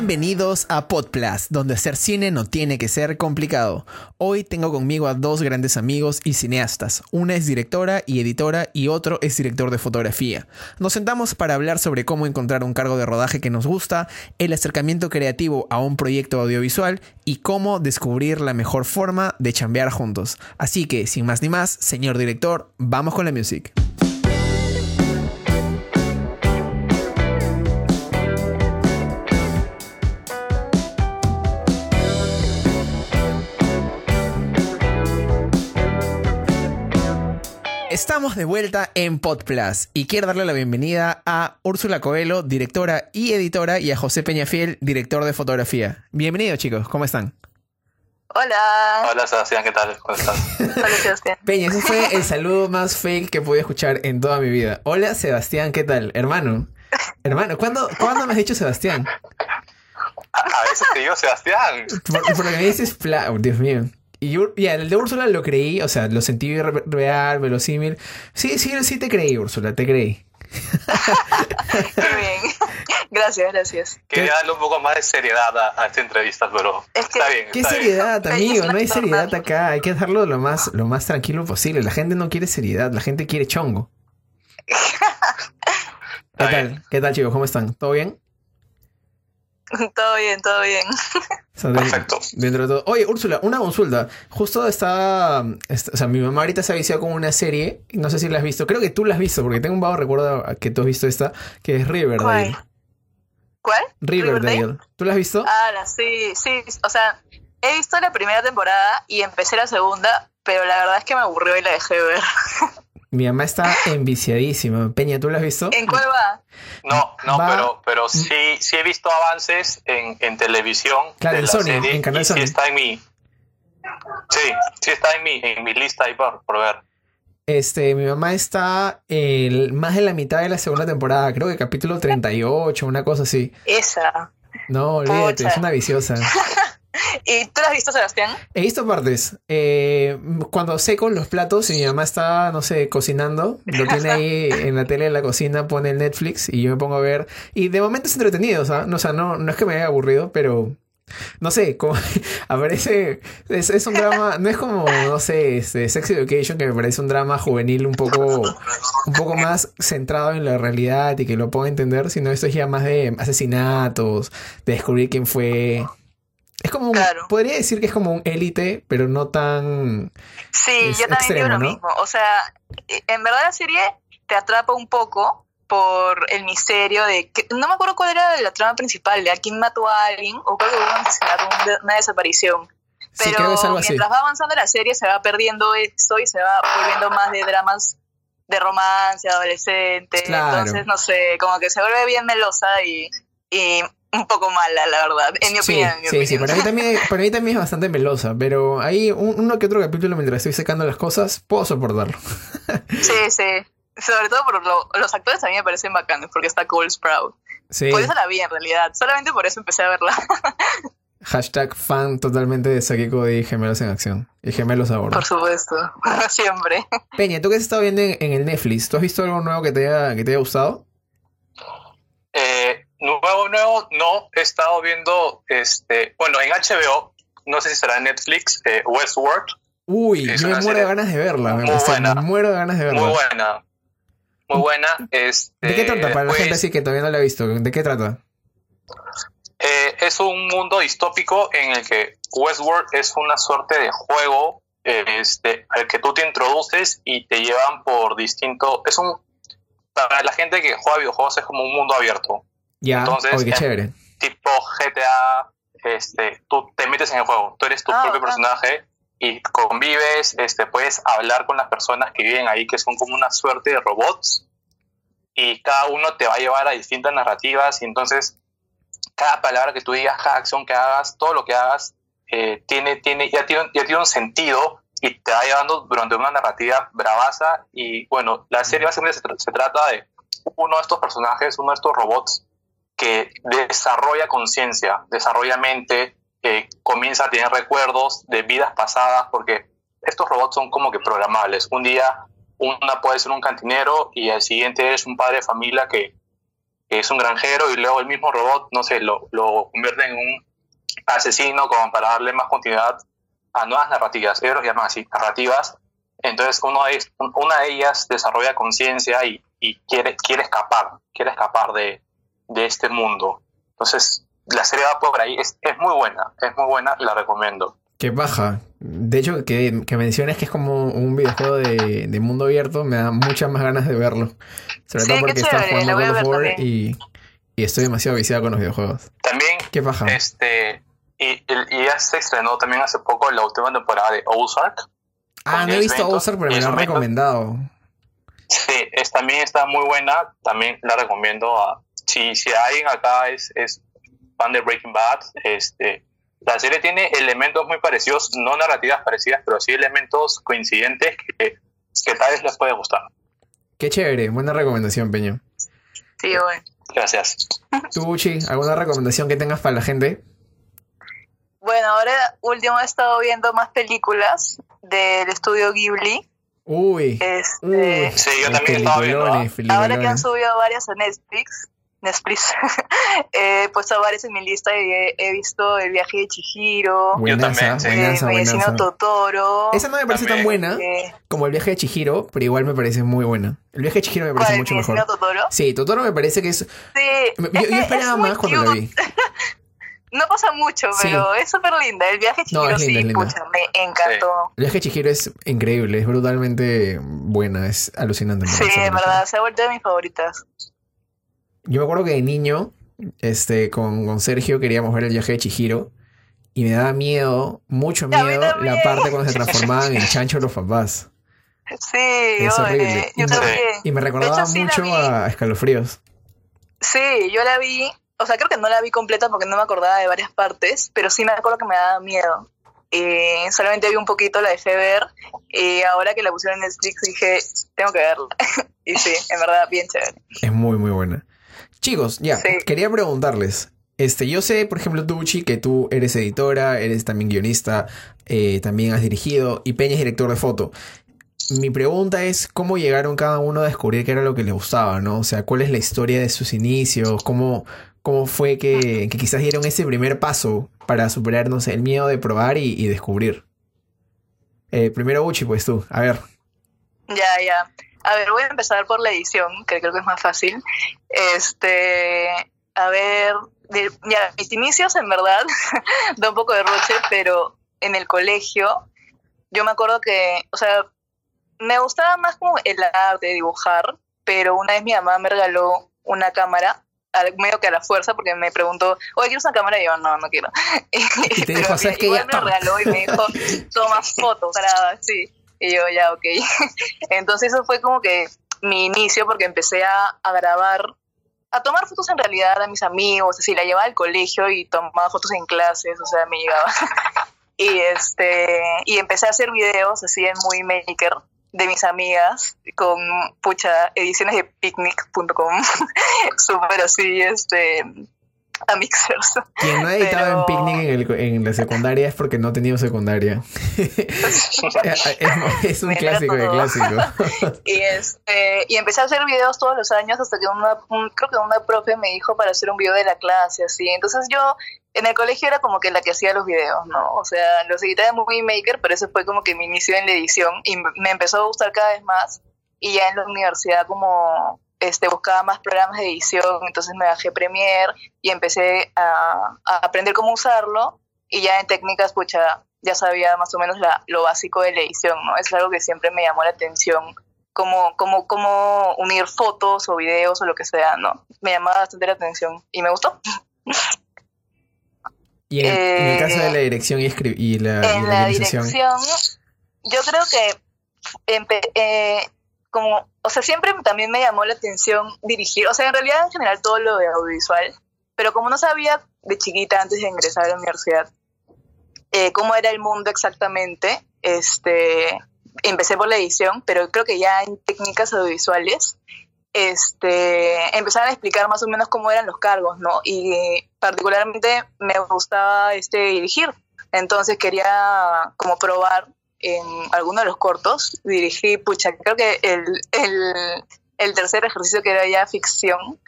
Bienvenidos a Podplus, donde hacer cine no tiene que ser complicado. Hoy tengo conmigo a dos grandes amigos y cineastas. Una es directora y editora y otro es director de fotografía. Nos sentamos para hablar sobre cómo encontrar un cargo de rodaje que nos gusta, el acercamiento creativo a un proyecto audiovisual y cómo descubrir la mejor forma de chambear juntos. Así que, sin más ni más, señor director, vamos con la music. Estamos de vuelta en PodPlus y quiero darle la bienvenida a Úrsula Coelho, directora y editora, y a José Peñafiel, director de fotografía. Bienvenidos chicos, ¿cómo están? Hola. Hola Sebastián, ¿qué tal? ¿Cómo estás? Hola Sebastián. Peña, ese fue el saludo más fake que pude escuchar en toda mi vida. Hola Sebastián, ¿qué tal? Hermano. Hermano, ¿cuándo, ¿cuándo me has dicho Sebastián? A, a veces te digo Sebastián. Por, por lo que me dices, fla... oh, Dios mío. Y Ur- ya, el de Úrsula lo creí, o sea, lo sentí re- real, verosímil. Sí, sí, sí te creí, Úrsula, te creí. Qué bien. Gracias, gracias. Quería darle un poco más de seriedad a, a esta entrevista, pero Es que- está bien. ¿Qué está bien. seriedad, amigo? No hay seriedad acá. Hay que dejarlo lo más, lo más tranquilo posible. La gente no quiere seriedad, la gente quiere chongo. ¿Qué tal? ¿Qué tal, chicos? ¿Cómo están? ¿Todo bien? Todo bien, todo bien. Perfecto. Dentro de todo. Oye, Úrsula, una consulta. Justo estaba. est- O sea, mi mamá ahorita se ha viciado con una serie. No sé si la has visto. Creo que tú la has visto, porque tengo un vago recuerdo que tú has visto esta, que es Riverdale. ¿Cuál? ¿Cuál? Riverdale. ¿Tú la has visto? Ah, la- sí, sí. O sea, he visto la primera temporada y empecé la segunda, pero la verdad es que me aburrió y la dejé de ver. Mi mamá está enviciadísima. Peña, ¿tú la has visto? ¿En cuál va? No, no, Va- pero, pero sí, sí he visto avances en, en televisión. Claro, de en Sony, serie en Canal Sony. Sí está en mi. Sí, sí está en mi, en mi lista ahí por, por ver. Este, mi mamá está el, más de la mitad de la segunda temporada. Creo que capítulo 38, una cosa así. Esa. No, olvídate, Pucha. es una viciosa. ¿Y tú la has visto, Sebastián? He visto partes. Eh, cuando seco los platos y mi mamá está, no sé, cocinando, lo tiene ahí en la tele de la cocina, pone el Netflix y yo me pongo a ver. Y de momento es entretenido, o sea, no, o sea, no, no es que me haya aburrido, pero no sé, como aparece, es, es un drama, no es como, no sé, este, Sex Education, que me parece un drama juvenil un poco, un poco más centrado en la realidad y que lo puedo entender, sino esto es ya más de asesinatos, de descubrir quién fue. Es como un, Claro. podría decir que es como un élite, pero no tan... Sí, Es yo también extremo, digo lo ¿no? mismo. O sea, eh, en verdad la serie te atrapa un poco por el misterio de que no me acuerdo cuál era la trama principal, de a quién mató a alguien o creo que hubo un asesinato, una desaparición. Sí, Pero creo que es algo así. mientras va avanzando la serie se va perdiendo eso y se va volviendo más de dramas de romance, adolescente. Claro. Entonces, no sé, como que se vuelve bien melosa y, y un poco mala, la verdad, en mi Sí, opinión. en mi sí, sí, para mí, también, para mí también es bastante melosa, pero hay un- uno que otro capítulo mientras estoy secando las cosas, puedo soportarlo. Sí, sí. Sobre todo por lo- los actores también me parecen bacanos, porque está Cole Sprout. Sí, Por eso la vi en realidad. Solamente por eso empecé a verla. hashtag fan totalmente de Sakiko de Gemelos en Acción y Gemelos a bordo. por supuesto. Siempre. Peña, ¿tú qué has estado viendo en, en el Netflix? ¿Tú has visto algo nuevo que te haya, que te haya gustado? Eh, nuevo, nuevo, no. He estado viendo, este, bueno, en HBO, no sé si será en Netflix, eh, Westworld. Uy, yo me muero de ganas de verla. me muy buena. Me muero de ganas de verla. Muy buena. Muy buena. Este, ¿De qué trata? Para la pues, gente así que todavía no la ha visto. ¿De qué trata? Eh, es un mundo distópico en el que Westworld es una suerte de juego eh, este, al que tú te introduces y te llevan por distinto. Es un. Para la gente que juega videojuegos es como un mundo abierto. Ya, Entonces, oye, qué chévere. Tipo GTA, este, tú te metes en el juego. Tú eres tu Ah, propio personaje y convives, este, puedes hablar con las personas que viven ahí, que son como una suerte de robots. Y cada uno te va a llevar a distintas narrativas y entonces cada palabra que tú digas, cada acción que hagas, todo lo que hagas, eh, tiene, tiene, ya, tiene, ya tiene un sentido y te va llevando durante una narrativa bravaza. Y bueno, la serie básicamente se, tra- se trata de uno de estos personajes, uno de estos robots que desarrolla conciencia, desarrolla mente, eh, comienza a tener recuerdos de vidas pasadas, porque estos robots son como que programables. Un día una puede ser un cantinero y al siguiente es un padre de familia que es un granjero y luego el mismo robot, no sé, lo, lo convierte en un asesino como para darle más continuidad a nuevas narrativas. Ellos lo llaman así, narrativas. Entonces uno es, una de ellas desarrolla conciencia y, y, quiere, quiere escapar, quiere escapar de, de este mundo. Entonces la serie va por ahí, es, es muy buena, es muy buena, la recomiendo. Qué baja. De hecho, que, que menciones que es como un videojuego de, de, mundo abierto, me da muchas más ganas de verlo. Sobre Sí, todo porque está chévere, jugando God of War y, y estoy demasiado viciado con los videojuegos. También, Qué baja. este, y, y- ya se estrenó también hace poco la última temporada de Ozark. Ah, no he visto Benton Ozark, pero me lo han recomendado. Sí, es, también está muy buena, también la recomiendo a, si, si alguien acá es, es fan de Breaking Bad, este, la serie tiene elementos muy parecidos, no narrativas parecidas, pero sí elementos coincidentes que, que tal vez les puede gustar. Qué chévere, buena recomendación, Peña. Sí, bueno. Gracias. ¿Tú, Uchi, alguna recomendación que tengas para la gente? Bueno, ahora último he estado viendo más películas del estudio Ghibli. Uy, Este, uy. Sí, yo también estaba viendo, ¿ah? ahora que han subido varias a Netflix, Netflix, he puesto varias en mi lista y he, he visto El viaje de Chihiro, Buenaza, también, sí. eh, buenaza. Totoro. Esa no me parece tan buena eh, como el viaje de Chihiro, pero igual me parece muy buena. El viaje de Chihiro me parece mucho mejor. vecino Totoro. Sí, Totoro me parece que es. Sí, Yo, es yo que esperaba es más cuando la cute. vi. No pasa mucho, Sí. pero es súper linda. El viaje de No, Chihiro es linda, sí, es linda. pucha, me encantó. El viaje de Chihiro es increíble, es brutalmente buena, es alucinante. Sí, película. verdad, se ha vuelto de mis favoritas. Yo me acuerdo que de niño, este, con, con Sergio queríamos ver el viaje de Chihiro y me daba miedo, mucho miedo, la parte cuando se transformaban en chancho los papás. Sí, Es horrible. yo Y- también. Y me recordaba mucho a Escalofríos. Sí, yo la vi, o sea, creo que no la vi completa porque no me acordaba de varias partes, pero sí me acuerdo que me daba miedo. Y solamente vi un poquito, la dejé ver, y ahora que la pusieron en Netflix dije, tengo que verla. y sí, en verdad, bien chévere. Es muy, muy buena. Chicos, ya, Sí. quería preguntarles. Este, yo sé, por ejemplo, tú, Uchi, que tú eres editora, eres también guionista, eh, también has dirigido y Peña es director de foto. Mi pregunta es, ¿cómo llegaron cada uno a descubrir qué era lo que les gustaba, no? O sea, ¿cuál es la historia de sus inicios? ¿Cómo, cómo fue que, que quizás dieron ese primer paso para superar, no sé, el miedo de probar y, y descubrir? Eh, primero, Uchi, pues tú, a ver. Ya, ya. A ver, voy a empezar por la edición, que creo que es más fácil. Este, a ver, de- ya, mis inicios en verdad da un poco de roche, pero en el colegio yo me acuerdo que, o sea, me gustaba más como el arte, dibujar, pero una vez mi mamá me regaló una cámara, medio que a la fuerza, porque me preguntó, oye, ¿quieres una cámara? Y yo, no, no quiero. Y te Pero dijo, ¿sabes qué? igual Ya, me lo regaló y me dijo, toma fotos, graba, sí. Y yo, ya, ok. Entonces eso fue como que mi inicio, porque empecé a, a grabar, a tomar fotos en realidad a mis amigos, así, la llevaba al colegio y tomaba fotos en clases, o sea, me llegaba. Y, este, y empecé a hacer videos así en Movie Maker de mis amigas con, pucha, ediciones de picnic.com, súper así, este, a mixers. Quien no ha editado Pero- en picnic en, el- en la secundaria es porque no ha tenido secundaria. es, es un Me clásico de clásico. Y, este, y empecé a hacer videos todos los años hasta que una, un- creo que una profe me dijo para hacer un video de la clase, así. Entonces yo en el colegio era como que la que hacía los videos, ¿no? O sea, los editaba en Movie Maker, pero eso fue como que mi inicio en la edición y me empezó a gustar cada vez más. Y ya en la universidad como este, buscaba más programas de edición, entonces me bajé Premiere y empecé a, a aprender cómo usarlo y ya en técnicas, pucha, ya sabía más o menos la- lo básico de la edición, ¿no? Es algo que siempre me llamó la atención cómo, cómo, cómo unir fotos o videos o lo que sea, ¿no? Me llamaba bastante la atención y me gustó. Y en, el- en el Eh, caso de la dirección y, y la, y en la la dirección, yo creo que empe- eh, como, o sea, siempre también me llamó la atención dirigir, o sea, en realidad en general todo lo de audiovisual, pero como no sabía de chiquita antes de ingresar a la universidad eh, cómo era el mundo exactamente, este, empecé por la edición, pero creo que ya en técnicas audiovisuales este, empezaron a explicar más o menos cómo eran los cargos, ¿no? Y particularmente me gustaba este, dirigir, entonces quería como probar en alguno de los cortos, dirigí, pucha, creo que el, el, el tercer ejercicio que era ya ficción,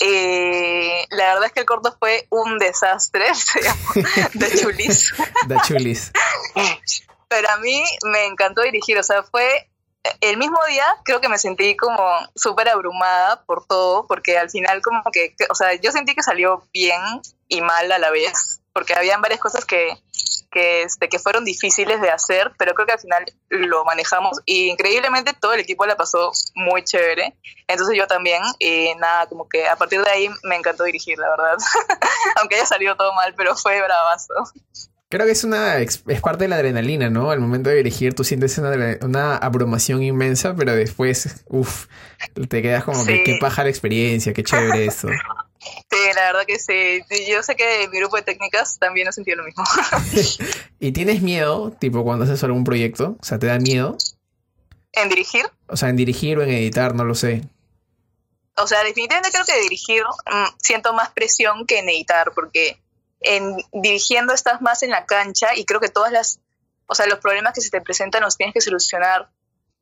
eh, la verdad es que el corto fue un desastre, se llama The Chulis. The Chulis. Pero a mí me encantó dirigir, o sea, fue el mismo día creo que me sentí como súper abrumada por todo, porque al final como que, o sea, yo sentí que salió bien y mal a la vez, porque habían varias cosas que, que, este, que fueron difíciles de hacer, pero creo que al final lo manejamos y increíblemente todo el equipo la pasó muy chévere. Entonces yo también, y nada, como que a partir de ahí me encantó dirigir, la verdad. Aunque haya salido todo mal, pero fue bravazo. Creo que es una es parte de la adrenalina, ¿no? Al momento de dirigir tú sientes una, una abrumación inmensa, pero después, uff, te quedas como que qué paja la experiencia, qué chévere eso. Sí, la verdad que sí. Yo sé que mi grupo de técnicas también ha sentido lo mismo. ¿Y tienes miedo, tipo, cuando haces algún proyecto? O sea, ¿te da miedo? ¿En dirigir? O sea, en dirigir o en editar, no lo sé. O sea, definitivamente creo que dirigir mm, siento más presión que en editar, porque en dirigiendo estás más en la cancha y creo que todas las, o sea, los problemas que se te presentan los tienes que solucionar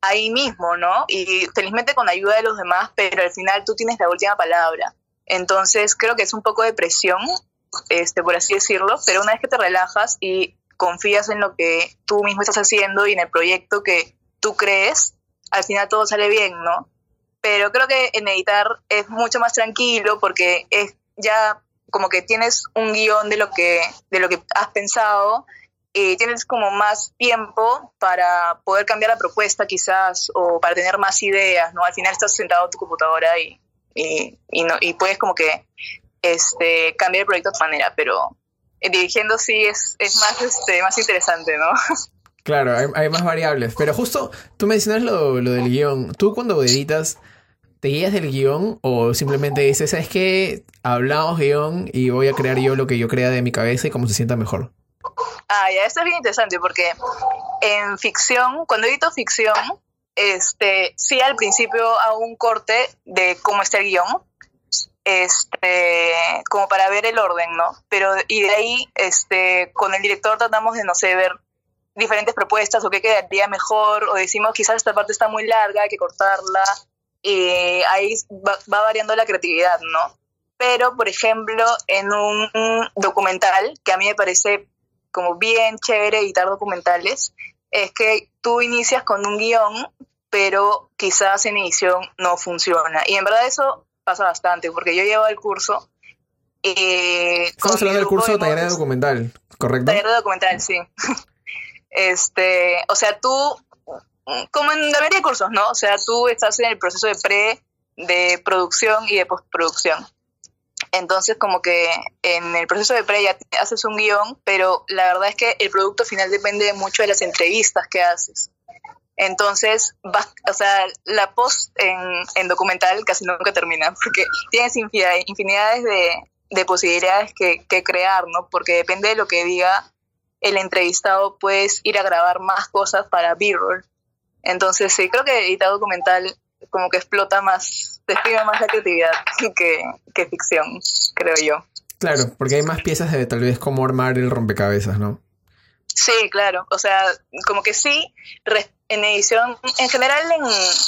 ahí mismo, ¿no? Y felizmente con ayuda de los demás, pero al final tú tienes la última palabra. Entonces creo que es un poco de presión, este, por así decirlo, pero una vez que te relajas y confías en lo que tú mismo estás haciendo y en el proyecto que tú crees, al final todo sale bien, ¿no? Pero creo que en editar es mucho más tranquilo porque es ya como que tienes un guion de lo que, de lo que has pensado y tienes como más tiempo para poder cambiar la propuesta quizás o para tener más ideas, ¿no? Al final estás sentado en tu computadora y, y, no, y puedes como que este, cambiar el proyecto de tu manera, pero dirigiendo sí es, es más, este, más interesante, ¿no? Claro, hay, hay más variables, pero justo tú mencionas lo, lo del guion. Tú cuando editas, ¿te guías del guion o simplemente dices, es que hablamos guion y voy a crear yo lo que yo crea de mi cabeza y cómo se sienta mejor? Ah, ya, esto es bien interesante porque en ficción, cuando edito ficción, este, sí al principio hago un corte de cómo está el guion, este, como para ver el orden, ¿no? Pero, y de ahí, este, con el director tratamos de, no sé, ver diferentes propuestas o qué quedaría mejor, o decimos quizás esta parte está muy larga, hay que cortarla, y ahí va, va variando la creatividad, ¿no? Pero, por ejemplo, en un documental, que a mí me parece como bien chévere editar documentales, es que tú inicias con un guion, pero quizás en edición no funciona. Y en verdad eso pasa bastante, porque yo llevo el curso. Eh, Estamos hablando del curso de taller de documental, ¿correcto? Taller de documental, sí. este, o sea, tú, como en la mayoría de cursos, ¿no? O sea, tú estás en el proceso de pre, de producción y de postproducción. Entonces, como que en el proceso de pre ya haces un guion, pero la verdad es que el producto final depende mucho de las entrevistas que haces. Entonces, o sea, la post en, documental casi nunca termina, porque tienes infinidades de, posibilidades que, crear, ¿no? Porque depende de lo que diga el entrevistado, puedes ir a grabar más cosas para B-roll. Entonces, sí, creo que editar documental como que explota más, describe más la creatividad que, que ficción, creo yo. Claro, porque hay más piezas de tal vez cómo armar el rompecabezas, ¿no? Sí, claro. O sea, como que sí, en edición, en general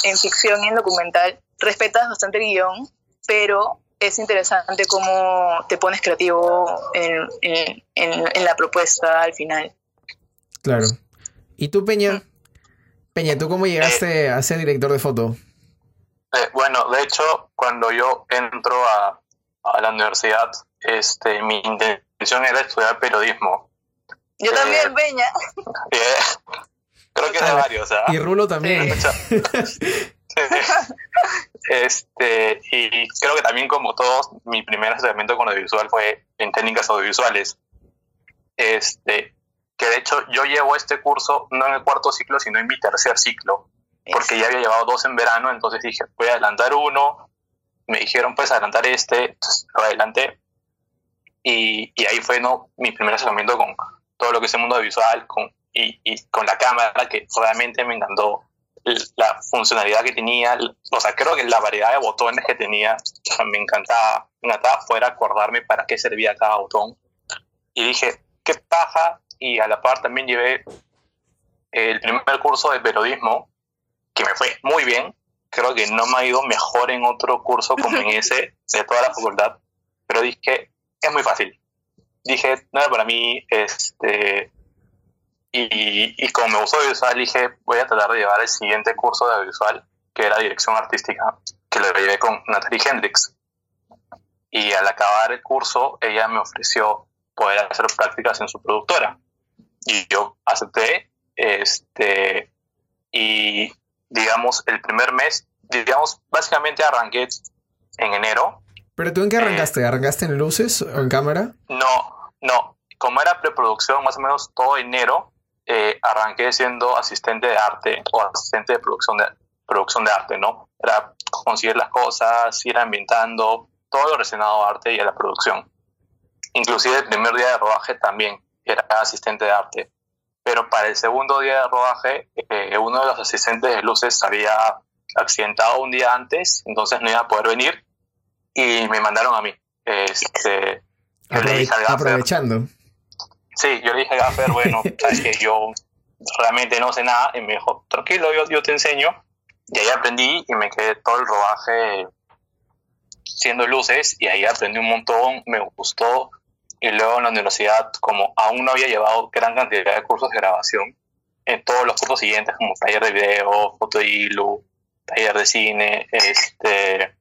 en, ficción y en documental, respetas bastante el guion, pero es interesante cómo te pones creativo en, en, la propuesta al final. Claro. ¿Y tú, Peña? Mm. Peña, ¿tú cómo llegaste a ser director de foto? Eh, bueno, de hecho, cuando yo entro a, a, la universidad, este, mi intención era estudiar periodismo. Yo también, eh, Peña. creo que de varios, ¿ah? Y Rulo también. este, y creo que también como todos, mi primer acercamiento con audiovisual fue en técnicas audiovisuales. Este, que de hecho yo llevo este curso no en el cuarto ciclo, sino en mi tercer ciclo porque ya había llevado dos en verano, entonces dije, voy a adelantar uno, me dijeron, pues adelantar este, entonces lo adelanté, y, y, ahí fue ¿no? mi primer acercamiento con todo lo que es el mundo visual con, y, y, con la cámara, que realmente me encantó la funcionalidad que tenía, o sea, creo que la variedad de botones que tenía, me encantaba, me encantaba poder acordarme para qué servía cada botón. Y dije, qué paja, y a la par también llevé el primer curso de periodismo, que me fue muy bien, creo que no me ha ido mejor en otro curso como en ese de toda la facultad, pero dije, es muy fácil. Dije, nada para mí, este, y, y como me gustó audiovisual, dije, voy a tratar de llevar el siguiente curso de audiovisual, que era dirección artística, que lo llevé con Natalie Hendrix. Y al acabar el curso, ella me ofreció poder hacer prácticas en su productora. Y yo acepté, este, y digamos, el primer mes, digamos, básicamente arranqué en enero. ¿Pero tú en qué eh, arrancaste? ¿Arrancaste en luces o en cámara? No, no. Como era preproducción, más o menos todo enero, eh, arranqué siendo asistente de arte o asistente de producción de, producción de arte, ¿no? Era conseguir las cosas, ir ambientando, todo lo relacionado a arte y a la producción. Inclusive el primer día de rodaje también era asistente de arte. Pero para el segundo día de rodaje, eh, uno de los asistentes de luces había accidentado un día antes, entonces no iba a poder venir y me mandaron a mí. Este, aprovechando. Sí, yo le dije a Gaffer, bueno, sabes que yo realmente no sé nada, y me dijo, tranquilo, yo, yo te enseño. Y ahí aprendí y me quedé todo el rodaje siendo luces y ahí aprendí un montón, me gustó. Y luego en la universidad, como aún no había llevado gran cantidad de cursos de grabación, en todos los cursos siguientes, como taller de video, foto de hilo, taller de cine, este,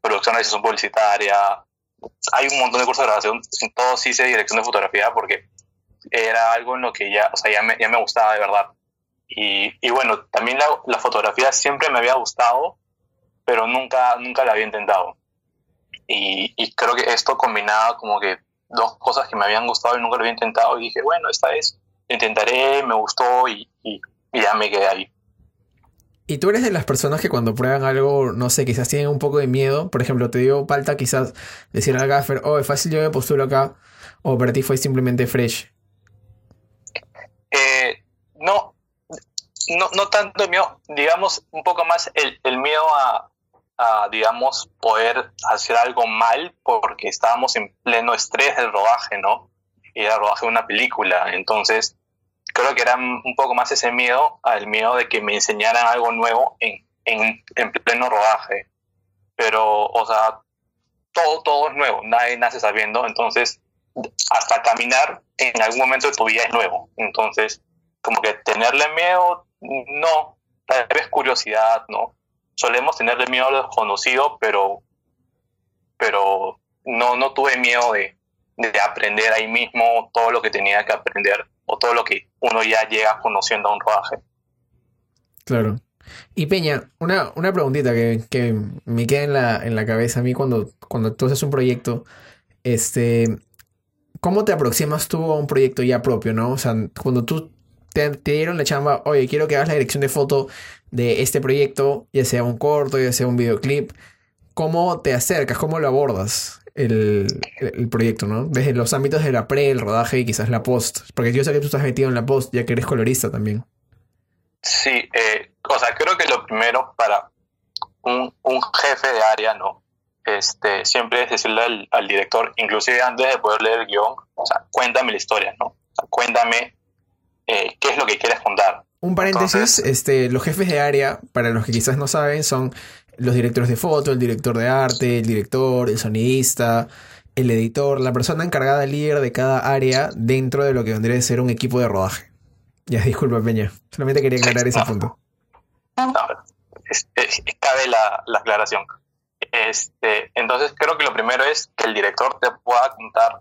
producción de edición publicitaria, hay un montón de cursos de grabación, en todos hice dirección de fotografía porque era algo en lo que ya, o sea, ya me, ya me gustaba de verdad. Y, y bueno, también la, la, fotografía siempre me había gustado, pero nunca, nunca la había intentado. Y, y, creo que esto combinaba como que dos cosas que me habían gustado y nunca lo había intentado. Y dije, bueno, esta lo intentaré, me gustó y, y, y ya me quedé ahí. ¿Y tú eres de las personas que cuando prueban algo, no sé, quizás tienen un poco de miedo? Por ejemplo, te dio falta quizás decir al gaffer, oh, es fácil, yo me postulo acá. O para ti fue simplemente fresh. Eh, no, no, no tanto el miedo, digamos, un poco más el, el miedo a, a, digamos, poder hacer algo mal porque estábamos en pleno estrés del rodaje, ¿no? Y era rodaje de una película, entonces creo que era un poco más ese miedo al miedo de que me enseñaran algo nuevo en, en, en pleno rodaje. Pero, o sea, todo, todo es nuevo, nadie nace sabiendo, entonces hasta caminar en algún momento de tu vida es nuevo. Entonces, como que tenerle miedo, no, tal vez curiosidad, ¿no? Solemos tenerle miedo a lo desconocido, pero, pero no, no tuve miedo de, de aprender ahí mismo todo lo que tenía que aprender o todo lo que uno ya llega conociendo a un rodaje. Claro. Y Peña, una, una preguntita que, que, me queda en la, en la cabeza a mí cuando, cuando tú haces un proyecto, este, ¿cómo te aproximas tú a un proyecto ya propio, no? O sea, cuando tú te, dieron la chamba, oye, quiero que hagas la dirección de foto de este proyecto, ya sea un corto, ya sea un videoclip, ¿cómo te acercas? ¿Cómo lo abordas el, el proyecto, no? Desde los ámbitos de la pre, el rodaje y quizás la post. Porque yo sé que tú estás metido en la post, ya que eres colorista también. Sí, eh, o sea, creo que lo primero para un, un jefe de área, ¿no? este, siempre es decirle al, director, inclusive antes de poder leer el guion, o sea, cuéntame la historia, ¿no? cuéntame eh, qué es lo que quieres contar. Un paréntesis, este, los jefes de área, para los que quizás no saben, son los directores de foto, el director de arte, el director, el sonidista, el editor, la persona encargada líder de cada área dentro de lo que vendría a ser un equipo de rodaje. Ya, disculpa, Peña. Solamente quería aclarar ese punto. No, cabe la, la aclaración. Este, entonces creo que lo primero es que el director te pueda contar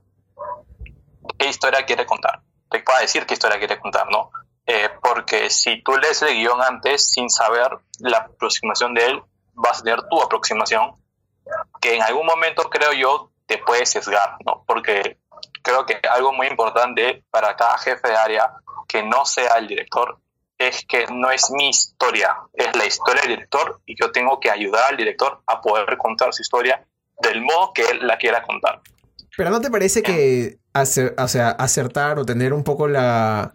qué historia quiere contar, te pueda decir qué historia quiere contar, ¿no? Eh, porque si tú lees el guion antes sin saber la aproximación de él, vas a tener tu aproximación, que en algún momento creo yo te puede sesgar, ¿no? Porque creo que algo muy importante para cada jefe de área que no sea el director es que no es mi historia, es la historia del director y yo tengo que ayudar al director a poder contar su historia del modo que él la quiera contar. Pero ¿no te parece que hacer, o sea, acertar o tener un poco la,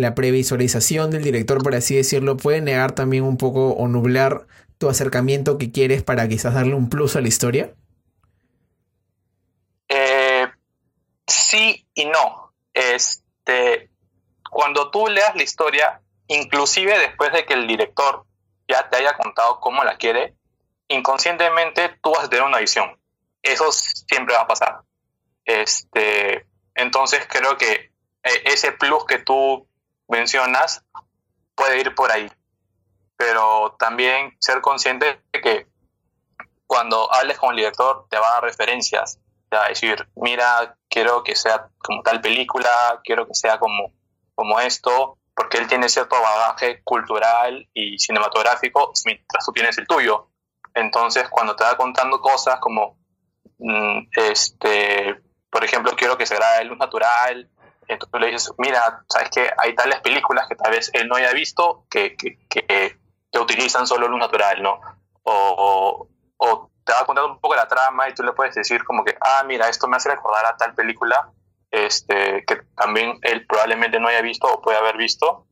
la previsualización del director, por así decirlo, puede negar también un poco o nublar tu acercamiento que quieres para quizás darle un plus a la historia? Eh, sí y no. Este, cuando tú leas la historia, inclusive después de que el director ya te haya contado cómo la quiere, inconscientemente tú vas a tener una visión. Eso siempre va a pasar. Este, entonces creo que eh, ese plus que tú mencionas puede ir por ahí. Pero también ser consciente de que cuando hables con el director te va a dar referencias. Te va a decir, mira, quiero que sea como tal película, quiero que sea como, como esto, porque él tiene cierto bagaje cultural y cinematográfico, mientras tú tienes el tuyo. Entonces, cuando te va contando cosas como, mm, este, por ejemplo, quiero que se grabe luz natural, entonces tú le dices, mira, sabes que hay tales películas que tal vez él no haya visto que, que, que, utilizan solo luz natural, ¿no? O, o te va contando un poco la trama y tú le puedes decir como que, ah, mira, esto me hace recordar a tal película este, que también él probablemente no haya visto o puede haber visto.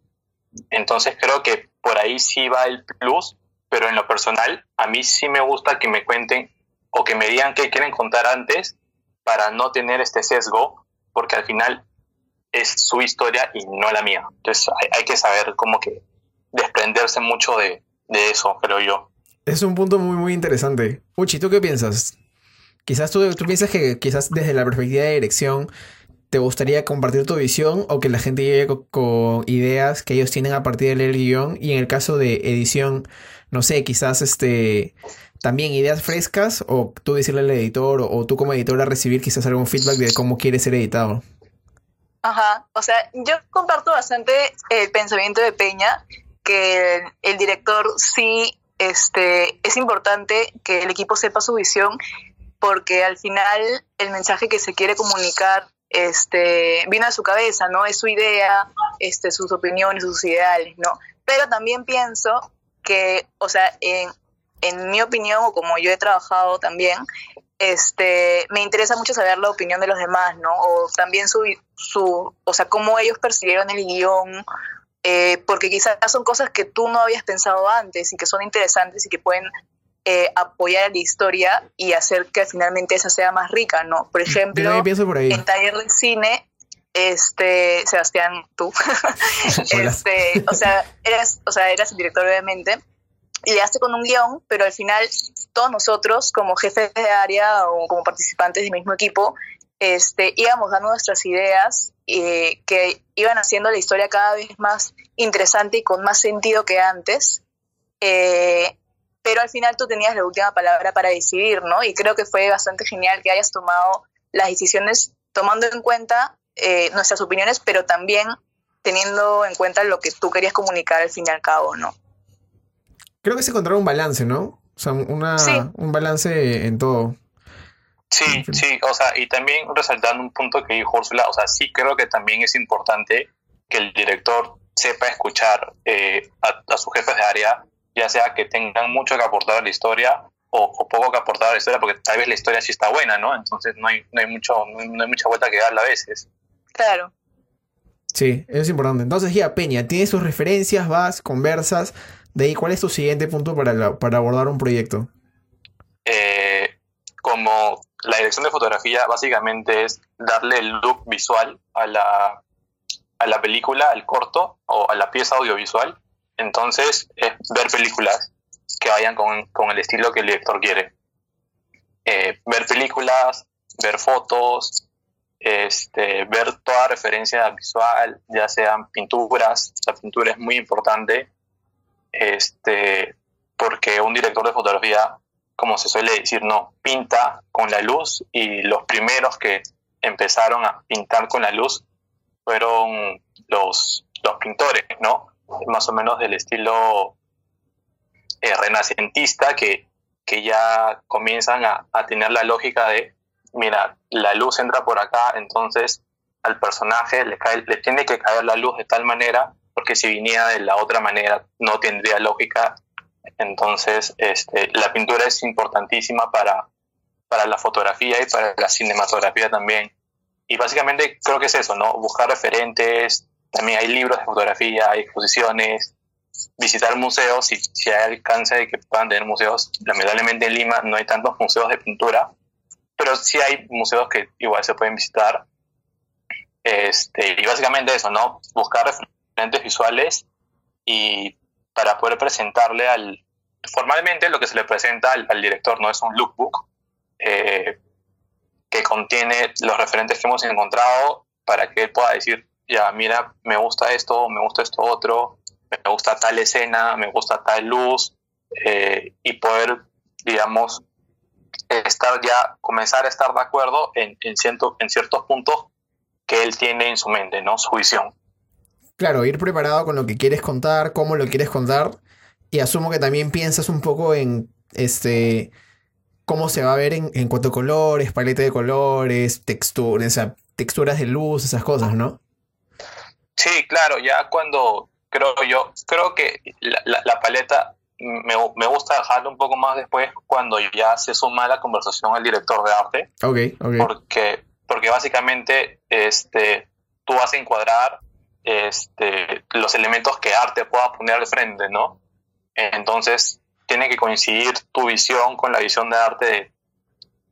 Entonces creo que por ahí sí va el plus, pero en lo personal a mí sí me gusta que me cuenten o que me digan qué quieren contar antes para no tener este sesgo, porque al final es su historia y no la mía. Entonces hay, que saber como que desprenderse mucho de, de eso, creo yo. Es un punto muy, muy interesante. Uchi, ¿tú qué piensas? Quizás tú, tú piensas que quizás desde la perspectiva de dirección te gustaría compartir tu visión o que la gente llegue con, ideas que ellos tienen a partir de leer el guion y en el caso de edición, no sé, quizás este también ideas frescas o tú decirle al editor o, tú como editor a recibir quizás algún feedback de cómo quiere ser editado. Ajá, o sea, yo comparto bastante el pensamiento de Peña, que el director sí este, es importante que el equipo sepa su visión porque al final el mensaje que se quiere comunicar este, vino a su cabeza, ¿no? Es su idea, este, sus opiniones, sus ideales, ¿no? Pero también pienso que, o sea, en, en mi opinión, o como yo he trabajado también, este, me interesa mucho saber la opinión de los demás, ¿no? O también su, su o sea, cómo ellos percibieron el guion, eh, porque quizás son cosas que tú no habías pensado antes y que son interesantes y que pueden eh, apoyar a la historia y hacer que finalmente esa sea más rica, ¿no? Por ejemplo, en taller de cine, este, Sebastián, tú, este, o sea, eras, o sea, eras el director obviamente, y llegaste con un guion, pero al final todos nosotros, como jefes de área o como participantes del mismo equipo, este, íbamos dando nuestras ideas eh, que iban haciendo la historia cada vez más interesante y con más sentido que antes. Eh, pero al final tú tenías la última palabra para decidir, ¿no? Y creo que fue bastante genial que hayas tomado las decisiones tomando en cuenta eh, nuestras opiniones, pero también teniendo en cuenta lo que tú querías comunicar al fin y al cabo, ¿no? Creo que se encontró un balance, ¿no? O sea, una, un balance en todo. Sí, sí, o sea, y también resaltando un punto que dijo Úrsula, o sea, sí creo que también es importante que el director sepa escuchar eh, a, sus jefes de área, ya sea que tengan mucho que aportar a la historia o, poco que aportar a la historia, porque tal vez la historia sí está buena, ¿no? Entonces no hay, no hay, mucho, no hay mucha vuelta que darle a veces. Claro. Sí, eso es importante. Entonces ya, Peña, tienes tus referencias, vas, conversas. De ahí, ¿cuál es tu siguiente punto para, para abordar un proyecto? Eh, como la dirección de fotografía básicamente es darle el look visual a la, a la película, al corto o a la pieza audiovisual. Entonces es ver películas que vayan con, el estilo que el director quiere. Eh, ver películas, ver fotos, este, ver toda referencia visual, ya sean pinturas, la pintura es muy importante, este, porque un director de fotografía como se suele decir, no, pinta con la luz y los primeros que empezaron a pintar con la luz fueron los, los pintores, ¿no? Más o menos del estilo eh, renacentista que, que ya comienzan a, tener la lógica de, mira, la luz entra por acá, entonces al personaje le, cae, le tiene que caer la luz de tal manera, porque si viniera de la otra manera no tendría lógica entonces, este, la pintura es importantísima para, para la fotografía y para la cinematografía también. Y básicamente creo que es eso, ¿no? Buscar referentes, también hay libros de fotografía, hay exposiciones, visitar museos, si, si hay alcance de que puedan tener museos. Lamentablemente en Lima no hay tantos museos de pintura, pero sí hay museos que igual se pueden visitar. Este, y básicamente eso, ¿no? Buscar referentes visuales y para poder presentarle al... Formalmente lo que se le presenta al, director no es un lookbook eh, que contiene los referentes que hemos encontrado para que él pueda decir, ya, mira, me gusta esto, me gusta esto otro, me gusta tal escena, me gusta tal luz, eh, y poder, digamos, estar ya, comenzar a estar de acuerdo en, en, en ciertos puntos que él tiene en su mente, ¿no? Su visión. Claro, ir preparado con lo que quieres contar, cómo lo quieres contar, y asumo que también piensas un poco en este cómo se va a ver en, en cuanto a colores, paleta de colores, texturas, texturas de luz, esas cosas, ¿no? Sí, claro, ya cuando creo yo, creo que la, la paleta me, me, gusta dejarlo un poco más después cuando ya se suma la conversación al director de arte. Ok, ok. Porque, porque básicamente este, tú vas a encuadrar este, los elementos que arte pueda poner al frente, ¿no? Entonces, tiene que coincidir tu visión con la visión de arte de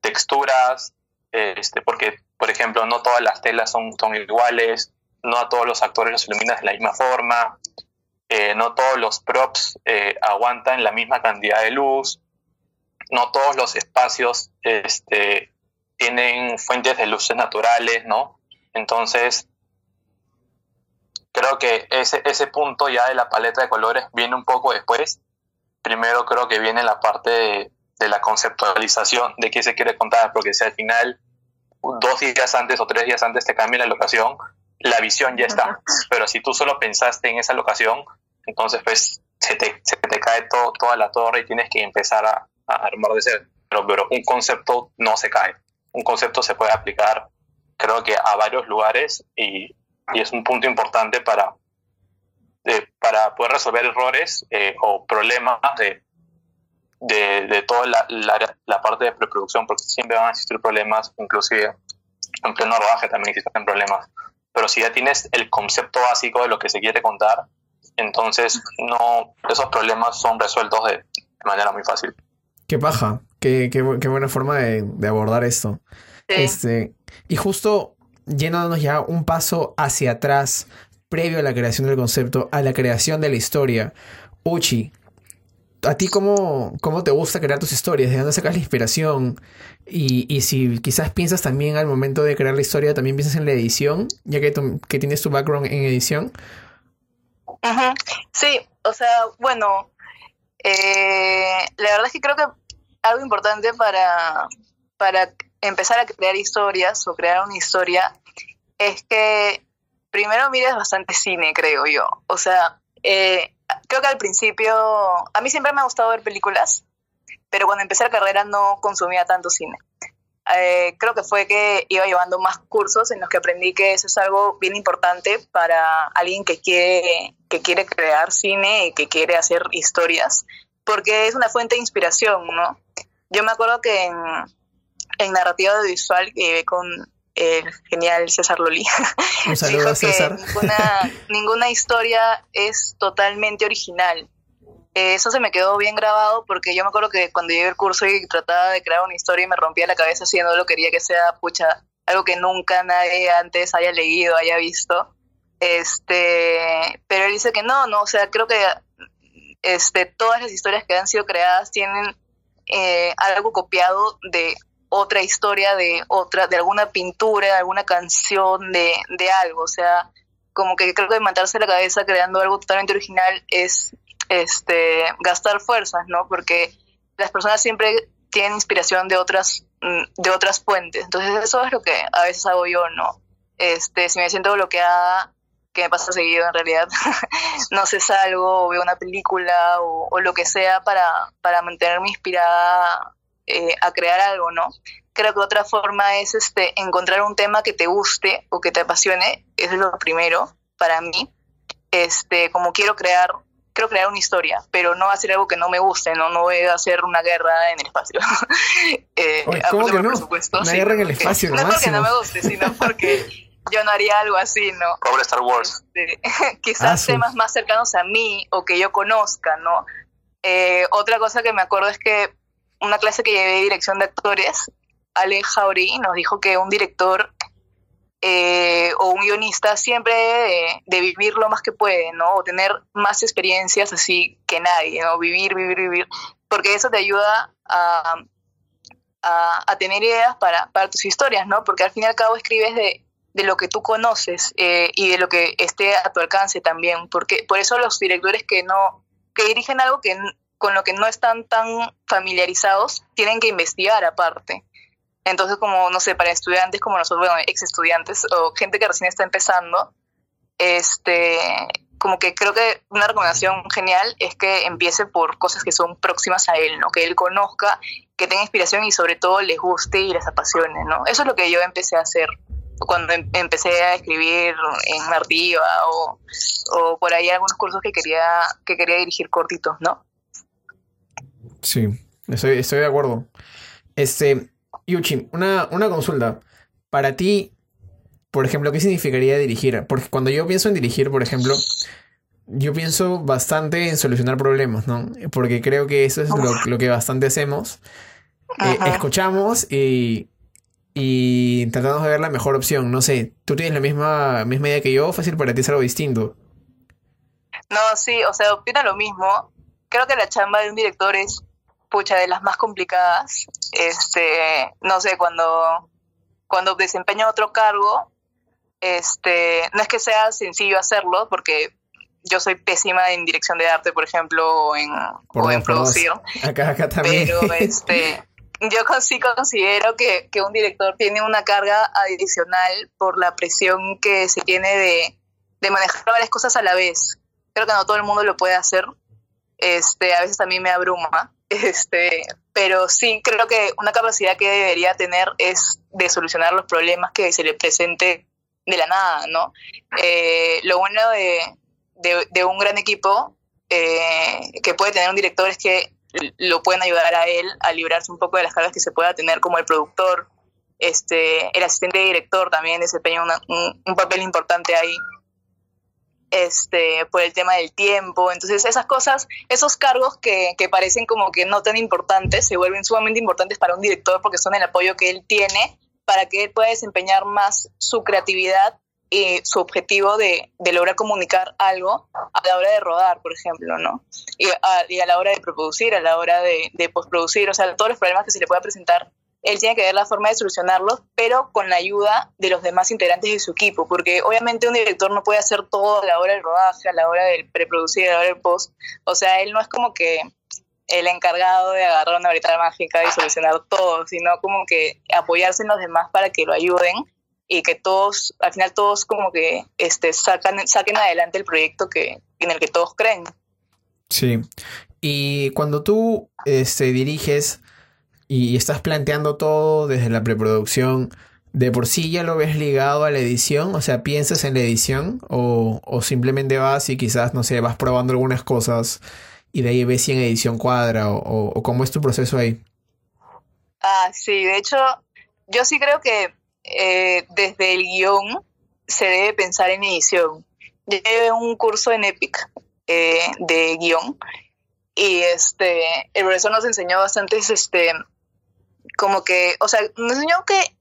texturas, este, porque, por ejemplo, no todas las telas son, son iguales, no a todos los actores los iluminas de la misma forma, eh, no todos los props eh, aguantan la misma cantidad de luz, no todos los espacios este, tienen fuentes de luces naturales, ¿no? Entonces, creo que ese, ese punto ya de la paleta de colores viene un poco después. Primero creo que viene la parte de, de la conceptualización de qué se quiere contar, porque si al final dos días antes o tres días antes te cambia la locación, la visión ya está. Pero si tú solo pensaste en esa locación, entonces pues se te, se te cae todo, toda la torre y tienes que empezar a, armar de cero. Pero, pero un concepto no se cae. Un concepto se puede aplicar, creo que a varios lugares y, y es un punto importante para, para poder resolver errores eh, o problemas de, de, de toda la, la, la, parte de preproducción, porque siempre van a existir problemas, inclusive en pleno rodaje también existen problemas pero si ya tienes el concepto básico de lo que se quiere contar, entonces no esos problemas son resueltos de, manera muy fácil. Qué paja, qué, qué, qué buena forma de, de abordar esto. Este, y justo llenándonos ya un paso hacia atrás, previo a la creación del concepto, a la creación de la historia. Uchi, ¿a ti cómo, cómo te gusta crear tus historias? ¿De dónde sacas la inspiración? Y, y, si quizás piensas también al momento de crear la historia, también piensas en la edición, ya que, que tienes tu background en edición. Sí, o sea, bueno, eh, la verdad es que creo que algo importante para, para empezar a crear historias o crear una historia es que primero mires bastante cine, creo yo. O sea, eh, creo que al principio, a mí siempre me ha gustado ver películas, pero cuando empecé la carrera no consumía tanto cine. Eh, creo que fue que iba llevando más cursos en los que aprendí que eso es algo bien importante para alguien que quiere, que quiere crear cine y que quiere hacer historias, porque es una fuente de inspiración, ¿no? Yo me acuerdo que en, en narrativa audiovisual que con el genial César Loli. Un saludo César. ninguna, ninguna historia es totalmente original. Eso se me quedó bien grabado porque yo me acuerdo que cuando llegué al curso y trataba de crear una historia y me rompía la cabeza haciendo lo quería que sea, pucha, algo que nunca nadie antes haya leído, haya visto. Este, pero él dice que no, no, o sea, creo que este, todas las historias que han sido creadas tienen eh, algo copiado de otra historia de otra, de alguna pintura, de alguna canción, de, de algo. O sea, como que creo que matarse la cabeza creando algo totalmente original es este gastar fuerzas, ¿no? Porque las personas siempre tienen inspiración de otras, mm, de otras fuentes. Entonces eso es lo que a veces hago yo, ¿no? Este, si me siento bloqueada, que me pasa seguido en realidad, no sé, salgo o veo una película o, o, lo que sea para, para mantenerme inspirada eh, a crear algo, ¿no? Creo que otra forma es este, encontrar un tema que te guste o que te apasione, eso es lo primero para mí. Este, como quiero crear, quiero crear una historia, pero no hacer algo que no me guste, no, no voy a hacer una guerra en el espacio. eh, ¿Cómo que no? Una guerra en el espacio, No porque no me guste, sino porque yo no haría algo así, ¿no? Pobre Star Wars. Este, quizás ah, temas más cercanos a mí o que yo conozca, ¿no? Eh, otra cosa que me acuerdo es que una clase que llevé de dirección de actores, Ale Jauregui nos dijo que un director eh, o un guionista siempre de, de, vivir lo más que puede, ¿no? O tener más experiencias así que nadie, ¿no? Vivir, vivir, vivir, porque eso te ayuda a, a, a tener ideas para, para, tus historias, ¿no? Porque al fin y al cabo escribes de, de lo que tú conoces eh, y de lo que esté a tu alcance también, porque por eso los directores que no, que dirigen algo que con lo que no están tan familiarizados, tienen que investigar aparte. Entonces, como, no sé, para estudiantes como nosotros, bueno, ex estudiantes o gente que recién está empezando, este, como que creo que una recomendación genial es que empiece por cosas que son próximas a él, ¿no? Que él conozca, que tenga inspiración y sobre todo les guste y les apasione, ¿no? Eso es lo que yo empecé a hacer cuando em empecé a escribir en narrativa o, o, por ahí algunos cursos que quería, que quería dirigir cortitos, ¿no? Sí, estoy, estoy de acuerdo. Este, Yuchi, una, una consulta. Para ti, por ejemplo, ¿qué significaría dirigir? Porque cuando yo pienso en dirigir, por ejemplo, yo pienso bastante en solucionar problemas, ¿no? Porque creo que eso es lo, lo que bastante hacemos. Eh, escuchamos y, y tratamos de ver la mejor opción. No sé, ¿tú tienes la misma, misma idea que yo? ¿Fácil para ti es algo distinto? No, sí, o sea, opina lo mismo. Creo que la chamba de un director es pucha, de las más complicadas. Este, no sé, cuando, cuando desempeño otro cargo, este, no es que sea sencillo hacerlo, porque yo soy pésima en dirección de arte, por ejemplo, o en, o en producir. Acá, acá también. Pero este, yo sí considero que, que, un director tiene una carga adicional por la presión que se tiene de, de manejar varias cosas a la vez. Creo que no todo el mundo lo puede hacer. Este, a veces también me abruma. Este, pero sí creo que una capacidad que debería tener es de solucionar los problemas que se le presente de la nada, ¿no? Eh, lo bueno de, de, de, un gran equipo eh, que puede tener un director es que lo pueden ayudar a él a librarse un poco de las cargas que se pueda tener como el productor, este, el asistente director también desempeña un, un papel importante ahí este, por el tema del tiempo. Entonces, esas cosas, esos cargos que, que, parecen como que no tan importantes, se vuelven sumamente importantes para un director porque son el apoyo que él tiene para que él pueda desempeñar más su creatividad y su objetivo de, de lograr comunicar algo a la hora de rodar, por ejemplo, ¿no? Y a, y a la hora de producir, a la hora de, de postproducir, o sea, todos los problemas que se le pueda presentar él tiene que ver la forma de solucionarlos, pero con la ayuda de los demás integrantes de su equipo, porque obviamente un director no puede hacer todo a la hora del rodaje, a la hora del preproducir, a la hora del post. O sea, él no es como que el encargado de agarrar una varita mágica y solucionar todo, sino como que apoyarse en los demás para que lo ayuden y que todos, al final todos como que este, saquen adelante el proyecto que, en el que todos creen. Sí. Y cuando tú este, diriges, y estás planteando todo desde la preproducción, ¿de por sí ya lo ves ligado a la edición? O sea, ¿piensas en la edición? ¿O, o simplemente vas y quizás, no sé, vas probando algunas cosas y de ahí ves si en edición cuadra? ¿O, cómo es tu proceso ahí? Ah, sí, de hecho, yo sí creo que eh, desde el guion se debe pensar en edición. Yo llevé un curso en Epic eh, de guion y este el profesor nos enseñó bastante este como que, o sea, nos enseñó que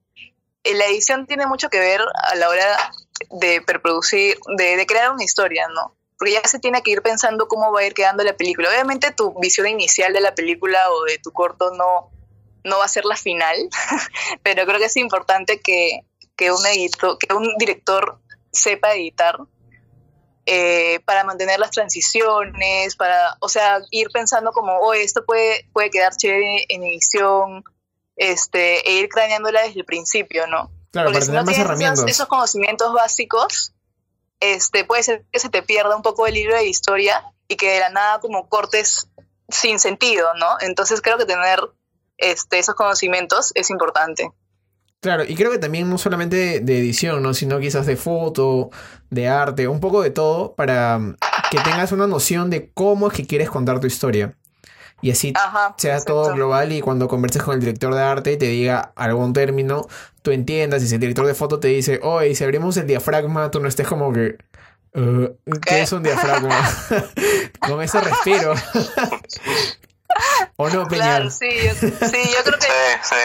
la edición tiene mucho que ver a la hora de preproducir, de, de, crear una historia, ¿no? Porque ya se tiene que ir pensando cómo va a ir quedando la película. Obviamente tu visión inicial de la película o de tu corto no, no va a ser la final, pero creo que es importante que, que, un, editor, que un director sepa editar eh, para mantener las transiciones, para, o sea, ir pensando como, oh, esto puede, puede quedar chévere en edición, este, e ir craneándola desde el principio, ¿no? Claro, Porque para si tener no más herramientas. Esos, esos, conocimientos básicos, este, puede ser que se te pierda un poco el libro de historia y que de la nada como cortes sin sentido, ¿no? Entonces creo que tener este, esos conocimientos es importante. Claro, y creo que también no solamente de, de edición, ¿no? Sino quizás de foto, de arte, un poco de todo, para que tengas una noción de cómo es que quieres contar tu historia y así Ajá, sea exacto. todo global y cuando converses con el director de arte y te diga algún término, tú entiendas y si el director de foto te dice, oye, si abrimos el diafragma, tú no estés como que... Uh, ¿Qué? ¿Qué es un diafragma? con ese respiro. ¿O no, Peña? Claro, sí, yo, sí, yo creo que sí,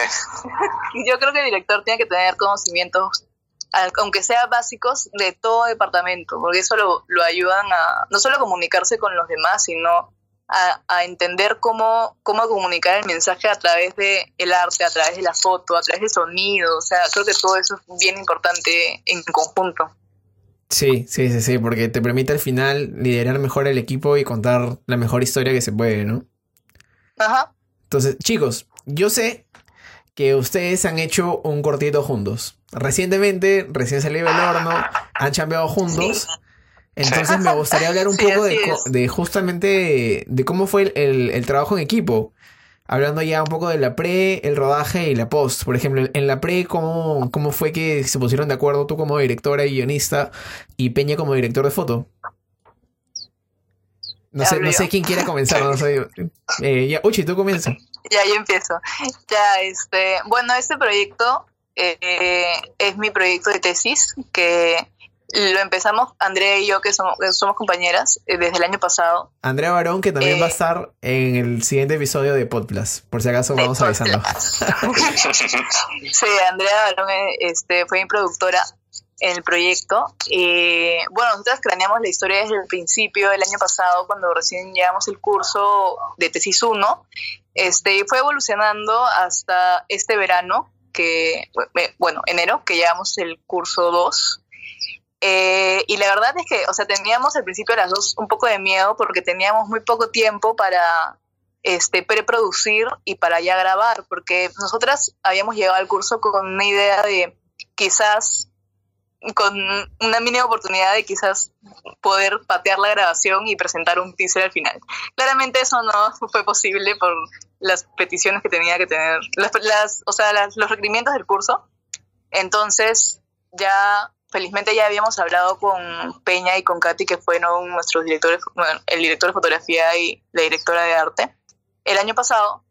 sí. yo creo que el director tiene que tener conocimientos aunque sea básicos, de todo departamento, porque eso lo, lo ayudan a no solo a comunicarse con los demás, sino a, entender cómo, cómo comunicar el mensaje a través del el arte, a través de la foto, a través del sonido. O sea, creo que todo eso es bien importante en conjunto. Sí, sí, sí, sí, porque te permite al final liderar mejor el equipo y contar la mejor historia que se puede, ¿no? Ajá. Entonces, chicos, yo sé que ustedes han hecho un cortito juntos. Recientemente, recién salió del horno, han chambeado juntos. Entonces me gustaría hablar un poco de, justamente de cómo fue el, trabajo en equipo. Hablando ya un poco de la pre, el rodaje y la post. Por ejemplo, en la pre, ¿cómo, cómo fue que se pusieron de acuerdo tú como directora y guionista y Peña como director de foto? No sé, no sé quién quiere comenzar, no sé. Eh, ya, Uchi, tú comienza. Ya, yo empiezo. Ya, este, bueno, este proyecto eh, es mi proyecto de tesis que lo empezamos Andrea y yo, que somos, somos compañeras eh, desde el año pasado. Andrea Barón, que también va a eh, estar en el siguiente episodio de Podplus, por si acaso vamos avisando. sí, Andrea Barón eh, este, fue mi productora en el proyecto. bueno, nosotros craneamos la historia desde el principio del año pasado, cuando recién llevamos el curso de tesis 1, este, y fue evolucionando hasta este verano, que, bueno, enero, que llevamos el curso 2 eh, y la verdad es que, o sea, teníamos al principio las dos un poco de miedo porque teníamos muy poco tiempo para este, preproducir y para ya grabar, porque nosotras habíamos llegado al curso con una idea de quizás, con una mínima oportunidad de quizás poder patear la grabación y presentar un teaser al final. Claramente eso no fue posible por las peticiones que tenía que tener, las, o sea, los requerimientos del curso. Entonces ya felizmente ya habíamos hablado con Peña y con Katy, que fueron nuestros directores, bueno, el director de fotografía y la directora de arte, el año pasado.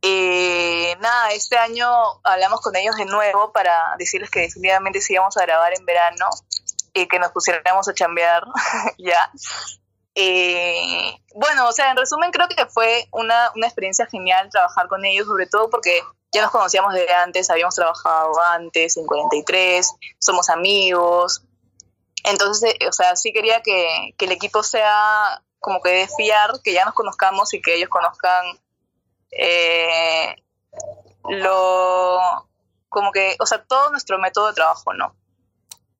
Y nada, este año hablamos con ellos de nuevo para decirles que definitivamente sí íbamos a grabar en verano y que nos pusiéramos a chambear ya. Y bueno, o sea, en resumen creo que fue una, una experiencia genial trabajar con ellos, sobre todo porque ya nos conocíamos de antes, habíamos trabajado antes en 43, somos amigos. Entonces, eh, o sea, sí quería que, el equipo sea como que de fiar, que ya nos conozcamos y que ellos conozcan eh, lo, como que, o sea, todo nuestro método de trabajo, ¿no?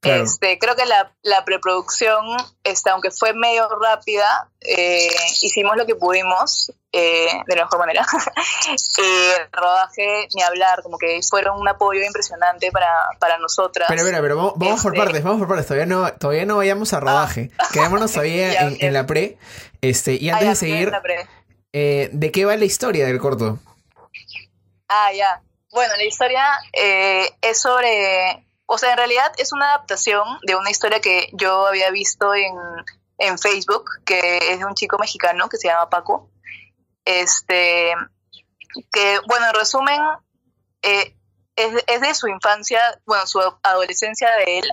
Este, creo que la, la preproducción, este, aunque fue medio rápida, eh, hicimos lo que pudimos eh, de la mejor manera. el rodaje, ni hablar, como que fueron un apoyo impresionante para, para nosotras. Pero, pero, pero vamos, por este, partes, vamos por partes. Todavía no, todavía no vayamos a rodaje. Ah. Quedémonos todavía en, la pre. Este, y antes de seguir, eh, ¿de qué va la historia del corto? Ah, ya. Bueno, la historia es sobre o sea, en realidad es una adaptación de una historia que yo había visto en, en Facebook, que es de un chico mexicano que se llama Paco. Este, que, bueno, en resumen, eh, es, es, de su infancia, bueno, su adolescencia de él,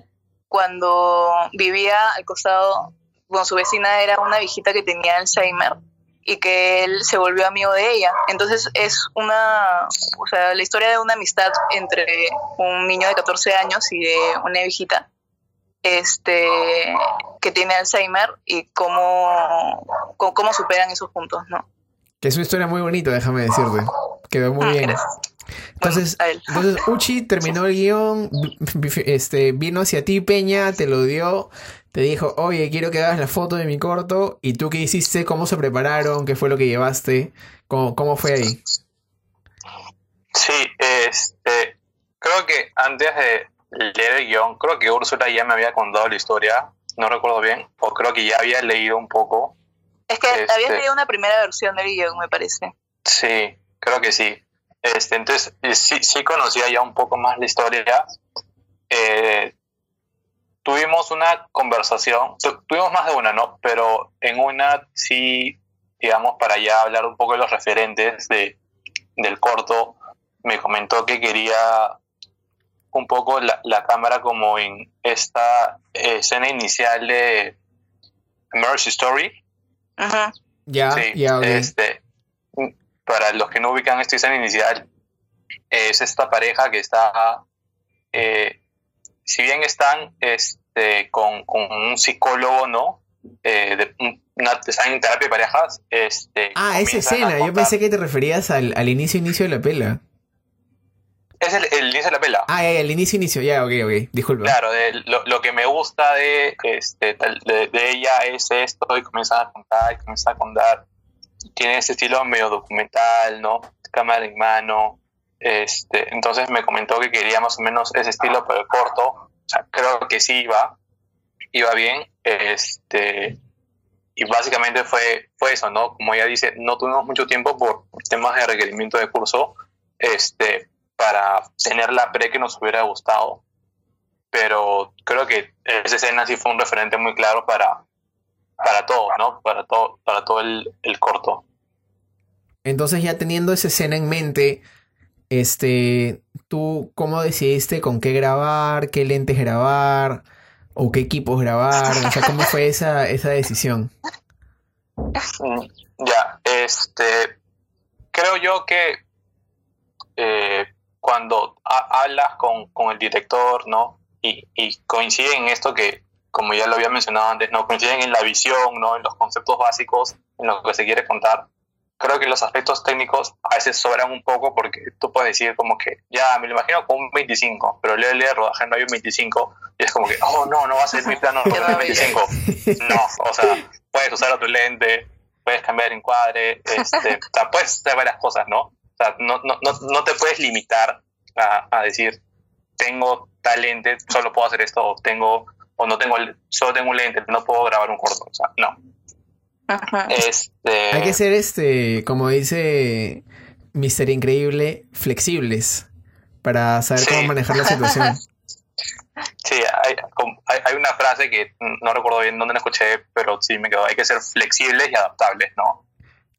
cuando vivía al costado, bueno, su vecina era una viejita que tenía Alzheimer y que él se volvió amigo de ella. Entonces es una, o sea, la historia de una amistad entre un niño de 14 años y de una viejita este, que tiene Alzheimer y cómo, cómo, superan esos puntos, ¿no? Que es una historia muy bonita, déjame decirte. Quedó muy ah, bien. Entonces, entonces Uchi terminó el guion, este, vino hacia ti, Peña, te lo dio te dijo, oye, quiero que hagas la foto de mi corto. ¿Y tú qué hiciste? ¿Cómo se prepararon? ¿Qué fue lo que llevaste? ¿Cómo, cómo fue ahí? Sí, este, creo que antes de leer el guion, creo que Úrsula ya me había contado la historia, no recuerdo bien, o creo que ya había leído un poco. Es que habías este, leído una primera versión del guion, me parece. Sí, creo que sí. Este, entonces, sí, sí conocía ya un poco más la historia. Eh, tuvimos una conversación, tuvimos más de una, ¿no? Pero en una sí, digamos, para ya hablar un poco de los referentes de, del corto, me comentó que quería un poco la, cámara como en esta escena inicial de Mercy Story. Ajá. Ya, ya, este, para los que no ubican esta escena inicial, es esta pareja que está eh, si bien están este, con, con un psicólogo, ¿no? Eh, de, una, están en terapia de parejas. Este, ah, esa escena. Yo pensé que te referías al, al inicio, inicio de la pela. Es el, el, inicio de la pela. Ah, el inicio, inicio, ya, ok, ok, disculpa. Claro, de, lo, lo, que me gusta de, este, de, de, ella es esto, y comienza a contar, y comienza a contar. Tiene ese estilo medio documental, ¿no? Cámara en mano. Este, entonces me comentó que quería más o menos ese estilo, pero corto. O sea, creo que sí iba, iba bien. Este, y básicamente fue, fue eso, ¿no? Como ella dice, no tuvimos mucho tiempo por temas de requerimiento de curso. Este, para tener la pre que nos hubiera gustado. Pero creo que esa escena sí fue un referente muy claro para, para todo, ¿no? Para todo, para todo el, el corto. Entonces ya teniendo esa escena en mente, este, ¿tú cómo decidiste con qué grabar, qué lentes grabar o qué equipos grabar? O sea, ¿cómo fue esa, esa decisión? Ya, este, creo yo que eh, cuando hablas con, con, el director, ¿no? Y, y coinciden en esto que, como ya lo había mencionado antes, ¿no? Coinciden en la visión, ¿no? En los conceptos básicos, en lo que se quiere contar. Creo que los aspectos técnicos a veces sobran un poco porque tú puedes decir como que, ya, me lo imagino con un 25, pero leo el rodaje no hay un 25 y es como que, oh, no, no va a ser mi plano con un 25. No, o sea, puedes usar otro lente, puedes cambiar el encuadre, este, o sea, puedes hacer varias cosas, ¿no? O sea, no, no, no, te puedes limitar a, a, decir, tengo tal lente, solo puedo hacer esto, o tengo, o no tengo, solo tengo un lente, no puedo grabar un corto. O sea, no. Ajá. Este... Hay que ser, este, como dice Mister Increíble, flexibles para saber Sí. cómo manejar la situación. Sí, hay, hay, hay una frase que no recuerdo bien dónde la escuché, pero sí me quedó, hay que ser flexibles y adaptables, ¿no?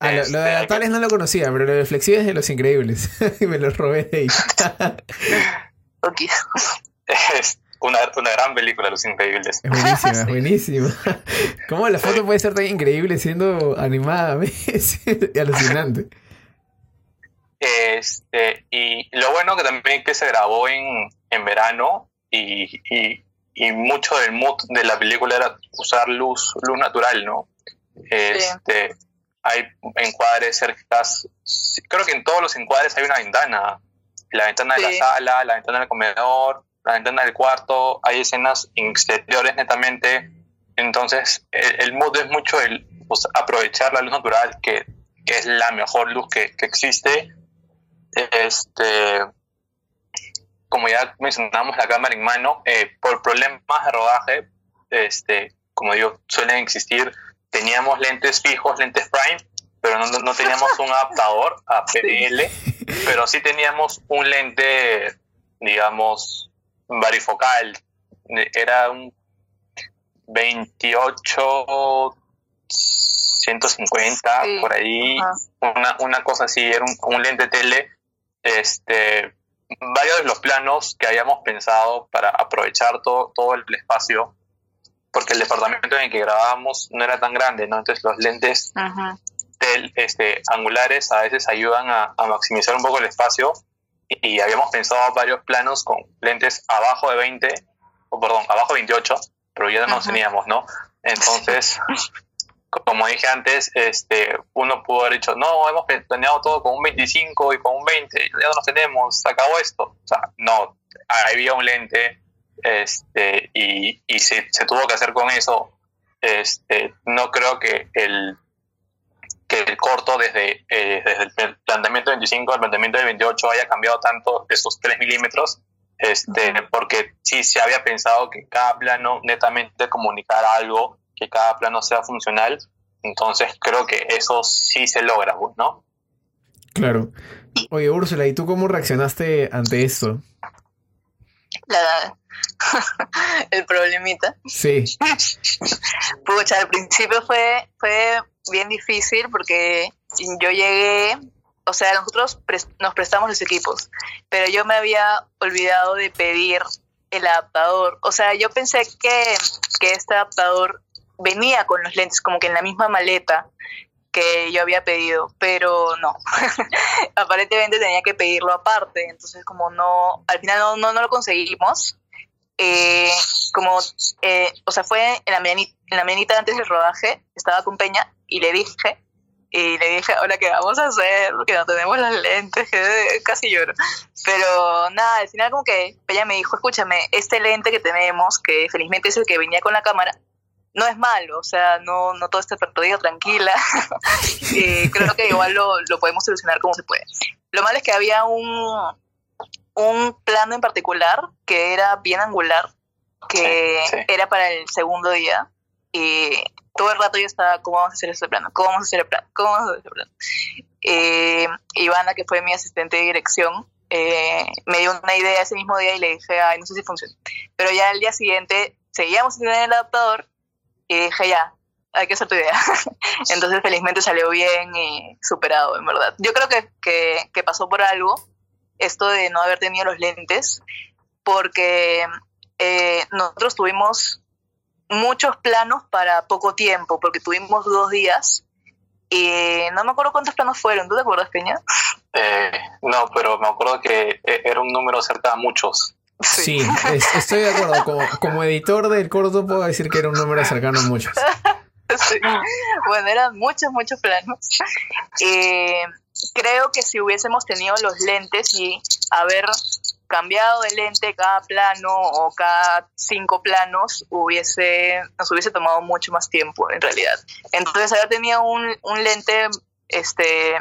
Ah, lo, lo Este, de que- adaptables no lo conocía, pero lo de flexibles es de los increíbles. y me lo robé de ahí. Ok. Es una, una gran película, Los Increíbles. Es buenísima, es Sí. buenísima. ¿Cómo la foto puede ser tan increíble siendo animada? Es alucinante. Este, y lo bueno que también que se grabó en, en verano y, y, y mucho del mood de la película era usar luz, luz natural, ¿no? Este, Hay encuadres cerca, creo que en todos los encuadres hay una ventana. La ventana de la sala, la ventana del comedor, la ventana del cuarto, hay escenas exteriores netamente. Entonces, el, el mood es mucho el pues, aprovechar la luz natural, que, que es la mejor luz que, que existe. Este, como ya mencionamos, la cámara en mano, eh, por problemas de rodaje, este, como digo, suelen existir. Teníamos lentes fijos, lentes prime, pero no, no teníamos un adaptador a PDL, pero sí teníamos un lente, digamos, varifocal. Era un 28 150 Sí, por ahí, ajá. una, una cosa así, era un, un lente tele. Este, varios de los planos que habíamos pensado para aprovechar todo, todo el espacio, porque el departamento en el que grabábamos no era tan grande, ¿no? Entonces los lentes Ajá. este, angulares a veces ayudan a, a maximizar un poco el espacio y, y habíamos pensado varios planos con lentes abajo de 20, o perdón, abajo de 28, pero ya no los teníamos, ¿no? Entonces, como dije antes, este, uno pudo haber dicho, no, hemos planeado todo con un 25 y con un 20, ya no los tenemos, se acabó esto. O sea, no, había un lente este, y, y se, se tuvo que hacer con eso. Este, no creo que el, que el corto desde, eh, desde el planteamiento de 25 al planteamiento de 28 haya cambiado tanto esos 3 milímetros, este, porque sí se había pensado que cada plano netamente comunicara algo, que cada plano sea funcional, entonces creo que eso sí se logra, ¿no? Claro. Oye, Úrsula, ¿y tú cómo reaccionaste ante esto? La, el problemita. Sí. Pucha, al principio fue, fue bien difícil porque yo llegué, o sea, nosotros pres- nos prestamos los equipos, pero yo me había olvidado de pedir el adaptador. O sea, yo pensé que, que este adaptador venía con los lentes como que en la misma maleta que yo había pedido, pero no. Aparentemente tenía que pedirlo aparte, entonces como no, al final no, no, no lo conseguimos. Eh, como, eh, o sea, fue en la, mañanita, en la mañanita antes del rodaje, estaba con Peña y le dije, y le dije, hola, ¿qué vamos a hacer? Porque no tenemos las lentes, que casi lloro. Pero nada, al final como que Peña me dijo, escúchame, este lente que tenemos, que felizmente es el que venía con la cámara, no es malo, o sea, no, no todo está perdido, tranquila. y creo que igual lo, lo podemos solucionar como se puede. Lo malo es que había un, un plano en particular que era bien angular, que era para el segundo día. Y todo el rato yo estaba, ¿cómo vamos a hacer ese plano? ¿Cómo vamos a hacer el plano? ¿Cómo vamos a hacer ese plano? Eh, Ivana, que fue mi asistente de dirección, eh, me dio una idea ese mismo día y le dije, ay, no sé si funciona. Pero ya el día siguiente seguíamos sin tener el adaptador y dije, ya, hay que hacer tu idea. Entonces, felizmente salió bien y superado, en verdad. Yo creo que, que, que pasó por algo esto de no haber tenido los lentes, porque eh, nosotros tuvimos muchos planos para poco tiempo, porque tuvimos dos días y no me acuerdo cuántos planos fueron. ¿Tú te acuerdas, Peña? Eh, no, pero me acuerdo que eh, era un número cerca a muchos. Sí, estoy de acuerdo. Como, como, editor del corto puedo decir que era un número cercano a muchos. Bueno, eran muchos, muchos planos. creo que si hubiésemos tenido los lentes y haber cambiado de lente cada plano o cada cinco planos hubiese nos hubiese tomado mucho más tiempo en realidad. Entonces haber tenido un, un lente este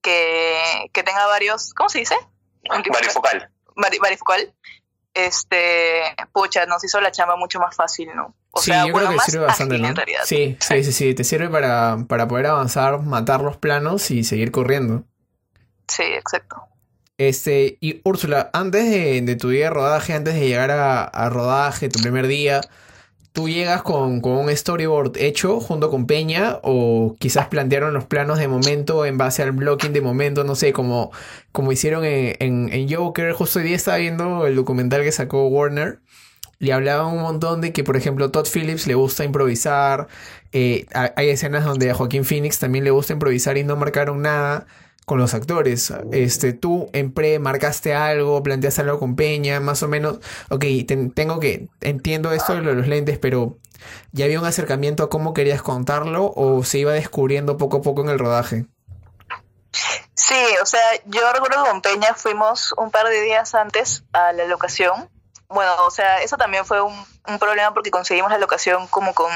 que, que, tenga varios ¿cómo se dice? varifocal. Varifocal este pucha nos hizo la chamba mucho más fácil ¿no? O sí, yo creo que sirve bastante, ¿no? Sí, sí, sí, sí, te sirve para, para poder avanzar, matar los planos y seguir corriendo. Sí, exacto. Este, y Úrsula, antes de, tu día de rodaje, antes de llegar a, rodaje, tu primer día, ¿tú llegas con, un storyboard hecho junto con Peña? ¿O quizás plantearon los planos de momento en base al blocking de momento? No sé, como, como hicieron en, en, Joker. Justo hoy día estaba viendo el documental que sacó Warner. Le hablaban un montón de que, por ejemplo, Todd Phillips le gusta improvisar. Eh, hay escenas donde a Joaquín Phoenix también le gusta improvisar y no marcaron nada con los actores. Este, tú en pre marcaste algo, planteaste algo con Peña, más o menos. Ok, tengo que, entiendo esto de los lentes, pero ¿ya había un acercamiento a cómo querías contarlo o se iba descubriendo poco a poco en el rodaje? Sí, o sea, yo recuerdo que con Peña fuimos un par de días antes a la locación. Bueno, o sea, eso también fue un problema porque conseguimos la locación como con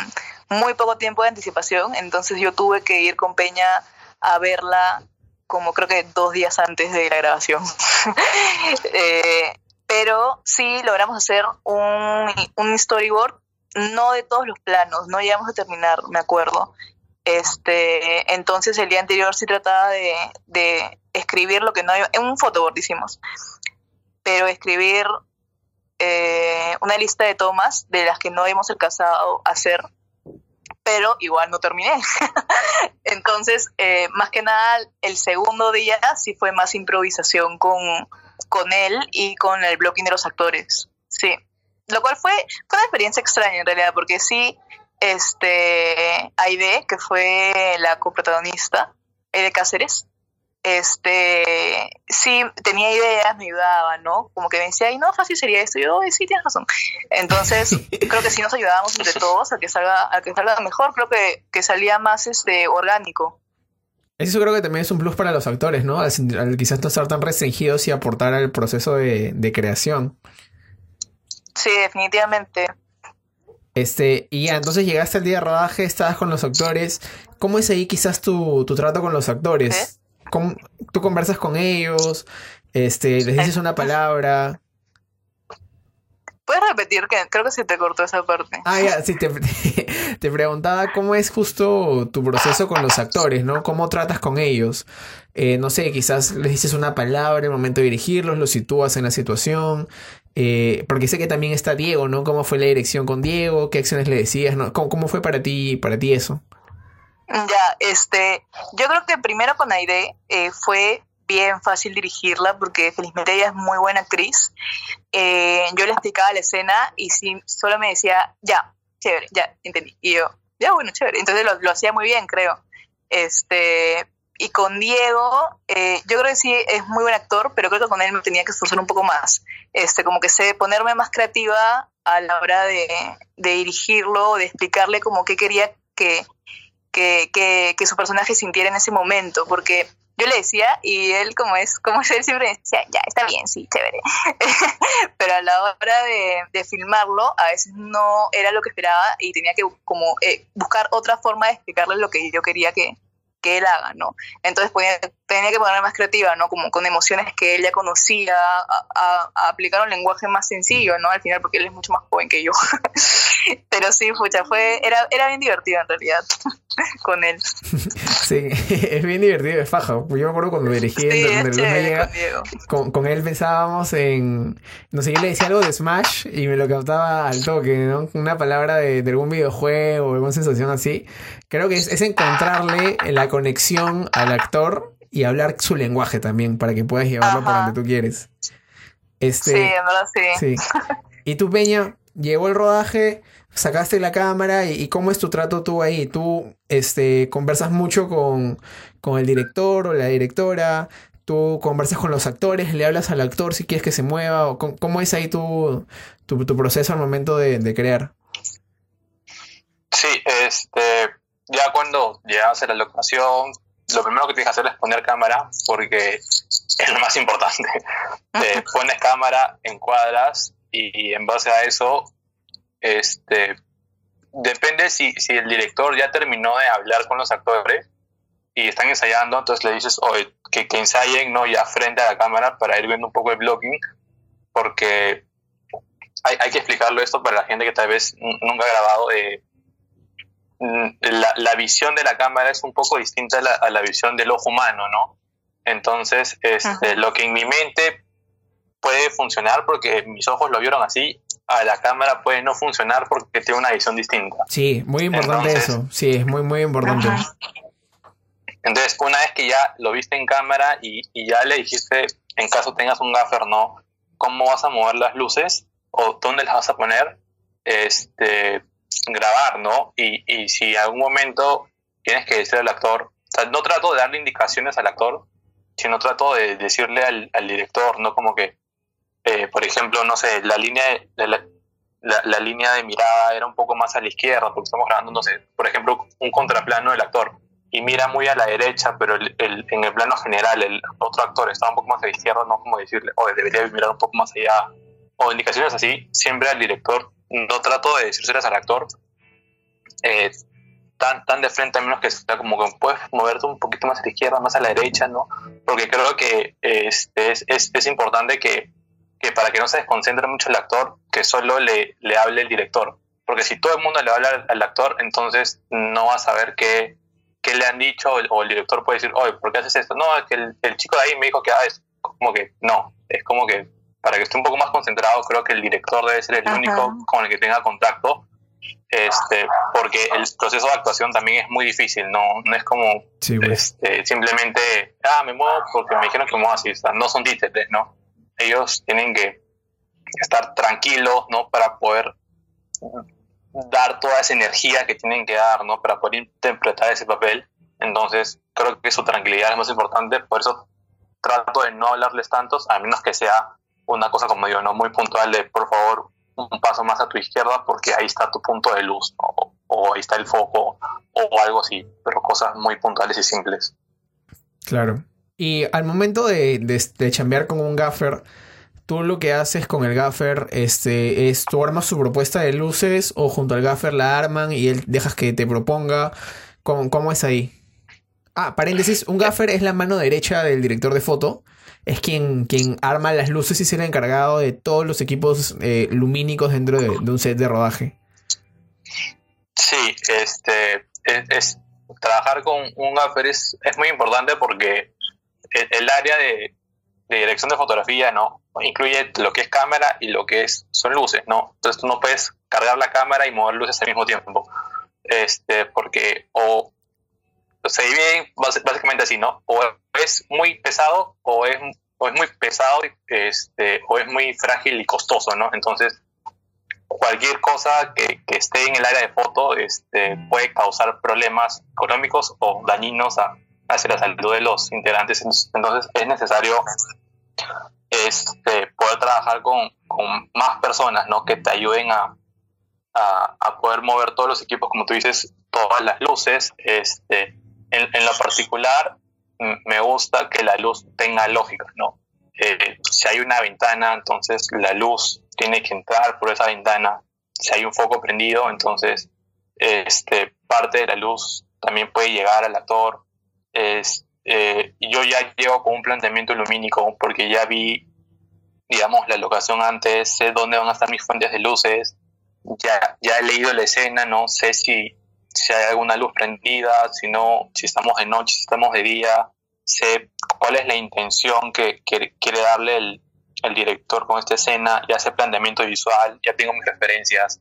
muy poco tiempo de anticipación, entonces yo tuve que ir con Peña a verla como creo que dos días antes de la grabación. Eh, pero sí logramos hacer un, un, storyboard, no de todos los planos, no llegamos a terminar, me acuerdo. Este, entonces el día anterior sí trataba de, de escribir lo que no había, en un photoboard hicimos, pero escribir eh, una lista de tomas de las que no hemos alcanzado a hacer pero igual no terminé. Entonces, eh, más que nada, el segundo día sí fue más improvisación con, con él y con el blocking de los actores. Sí. Lo cual fue, fue una experiencia extraña en realidad, porque sí, este, Aide, que fue la coprotagonista, Aide Cáceres, este, sí, tenía ideas, me ayudaba, ¿no? Como que me decía, ay, no, fácil sería esto. Y yo, sí, tienes razón. Entonces, creo que sí nos ayudábamos entre todos a que salga, a que salga mejor, creo que, que salía más este, orgánico. Eso creo que también es un plus para los actores, ¿no? Al, quizás no estar tan restringidos y aportar al proceso de, de creación. Sí, definitivamente. Este, y ya, entonces llegaste al día de rodaje, estabas con los actores. ¿Cómo es ahí quizás tu, tu trato con los actores? Tú conversas con ellos, este, les dices una palabra. ¿Puedes repetir? que Creo que se te cortó esa parte. Ah, ya, sí, te, te, preguntaba cómo es justo tu proceso con los actores, ¿no? ¿Cómo tratas con ellos? Eh, no sé, quizás les dices una palabra en el momento de dirigirlos, los sitúas en la situación. Eh, porque sé que también está Diego, ¿no? ¿Cómo fue la dirección con Diego? ¿Qué acciones le decías? ¿no? ¿Cómo, cómo fue para ti, para ti eso? Ya, este, yo creo que primero con Aide eh, fue bien fácil dirigirla porque felizmente ella es muy buena actriz. Eh, yo le explicaba la escena y si solo me decía, ya, chévere, ya, entendí. Y yo, ya, bueno, chévere. Entonces lo, hacía muy bien, creo. Este, y con Diego, eh, yo creo que sí es muy buen actor, pero creo que con él me tenía que esforzar un poco más. Este, como que sé ponerme más creativa a la hora de, de dirigirlo, de explicarle como qué quería que, que, que, que, su personaje sintiera en ese momento, porque yo le decía y él como es, como él siempre decía, ya, está bien, sí, chévere. Pero a la hora de, de, filmarlo, a veces no era lo que esperaba y tenía que como eh, buscar otra forma de explicarle lo que yo quería que, que él haga, ¿no? Entonces tenía que ponerme más creativa, ¿no? Como con emociones que él ya conocía, a, a, aplicar un lenguaje más sencillo, ¿no? Al final, porque él es mucho más joven que yo. Pero sí, pucha, fue, era, era bien divertido en realidad con él. Sí, es bien divertido, es faja. Yo me acuerdo cuando dirigí sí, en llega, con, con, él pensábamos en, no sé, yo le decía algo de Smash y me lo captaba al toque, ¿no? Una palabra de, de algún videojuego o alguna sensación así. Creo que es, es encontrarle la conexión al actor y hablar su lenguaje también para que puedas llevarlo Ajá. por donde tú quieres. Este, sí, en verdad sí. sí. Y tú, Peña, llegó el rodaje, sacaste la cámara y, y, cómo es tu trato tú ahí. Tú este, conversas mucho con, con el director o la directora, tú conversas con los actores, le hablas al actor si quieres que se mueva, o cómo, cómo es ahí tu, tu, tu, proceso al momento de, de crear. Sí, este, ya cuando llegas a la locación, lo primero que tienes que hacer es poner cámara, porque es lo más importante. Te pones cámara, encuadras y en base a eso, este, depende si, si el director ya terminó de hablar con los actores y están ensayando, entonces le dices, oye, que, que ensayen no ya frente a la cámara para ir viendo un poco el blocking, porque hay, hay que explicarlo esto para la gente que tal vez nunca ha grabado. Eh, la, la, visión de la cámara es un poco distinta a la, a la visión del ojo humano, ¿no? Entonces, este, lo que en mi mente puede funcionar porque mis ojos lo vieron así, a la cámara puede no funcionar porque tiene una visión distinta. Sí, muy importante Entonces, eso. Sí, es muy, muy importante. Ajá. Entonces, una vez que ya lo viste en cámara y, y, ya le dijiste, en caso tengas un gaffer, ¿no? ¿Cómo vas a mover las luces? ¿O dónde las vas a poner? Este, grabar, ¿no? Y, y si en algún momento tienes que decirle al actor, o sea, no trato de darle indicaciones al actor, sino trato de decirle al, al director, ¿no? Como que, eh, por ejemplo, no sé, la línea de, la, la, línea de mirada era un poco más a la izquierda, porque estamos grabando, no sé, por ejemplo, un contraplano del actor, y mira muy a la derecha, pero el, el, en el plano general el otro actor está un poco más a la izquierda, no como decirle, oye, debería mirar un poco más allá, o indicaciones así, siempre al director no trato de decírselas al actor eh, tan, tan de frente, a menos que sea como que puedes moverte un poquito más a la izquierda, más a la derecha, ¿no? Porque creo que es, es, es, es importante que, que, para que no se desconcentre mucho el actor, que solo le, le hable el director. Porque si todo el mundo le habla al, actor, entonces no va a saber qué, qué le han dicho o el director puede decir, oye, ¿por qué haces esto? No, es que el, el chico de ahí me dijo que ah, es como que no, es como que para que esté un poco más concentrado, creo que el director debe ser el Ajá. único con el que tenga contacto, este, porque el proceso de actuación también es muy difícil, no, no es como sí, pues. este, simplemente, ah, me muevo porque me dijeron que me muevo así, o sea, no son títeres, ¿no? Ellos tienen que estar tranquilos, ¿no? Para poder dar toda esa energía que tienen que dar, ¿no? Para poder interpretar ese papel. Entonces, creo que su tranquilidad es más importante, por eso trato de no hablarles tantos, a menos que sea una cosa como digo, ¿no? Muy puntual de, por favor, un paso más a tu izquierda porque ahí está tu punto de luz, ¿no? o, ahí está el foco, o algo así, pero cosas muy puntuales y simples. Claro. Y al momento de, de, de chambear con un gaffer, tú lo que haces con el gaffer este, es tú armas su propuesta de luces o junto al gaffer la arman y él dejas que te proponga. ¿Cómo, cómo es ahí? Ah, paréntesis, un gaffer es la mano derecha del director de foto es quien, quien arma las luces y el encargado de todos los equipos eh, lumínicos dentro de, de, un set de rodaje. Sí, este es, es trabajar con un gaffer es, es, muy importante porque el, el área de, de, dirección de fotografía no incluye lo que es cámara y lo que es son luces, ¿no? Entonces tú no puedes cargar la cámara y mover luces al mismo tiempo. Este, porque o se divide básicamente así, ¿no? O es muy pesado o es, o es muy pesado este, o es muy frágil y costoso, ¿no? Entonces, cualquier cosa que, que esté en el área de foto este, puede causar problemas económicos o dañinos a, hacia la salud de los integrantes. Entonces es necesario este, poder trabajar con, con más personas ¿no? que te ayuden a, a, poder mover todos los equipos, como tú dices, todas las luces. Este, en, en lo particular, me gusta que la luz tenga lógica, ¿no? Eh, si hay una ventana, entonces la luz tiene que entrar por esa ventana. Si hay un foco prendido, entonces este, parte de la luz también puede llegar al actor. Es, eh, yo ya llego con un planteamiento lumínico porque ya vi, digamos, la locación antes, sé dónde van a estar mis fuentes de luces, ya, ya he leído la escena, no sé si, si hay alguna luz prendida, si no, si estamos de noche, si estamos de día, sé cuál es la intención que, que quiere darle el, el, director con esta escena, ya sé planteamiento visual, ya tengo mis referencias.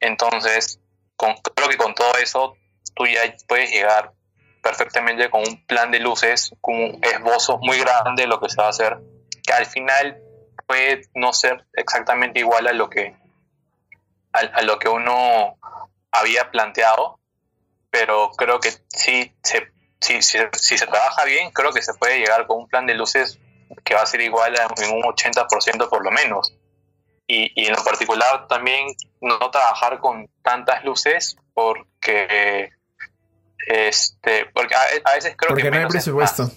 Entonces, con, creo que con todo eso tú ya puedes llegar perfectamente con un plan de luces, con un esbozo muy grande de lo que se va a hacer, que al final puede no ser exactamente igual a lo que a, a lo que uno había planteado, pero creo que sí se si, si, si, se trabaja bien, creo que se puede llegar con un plan de luces que va a ser igual en un 80% por lo menos. Y, y, en lo particular también no trabajar con tantas luces porque este porque a, a veces creo porque que no hay presupuesto.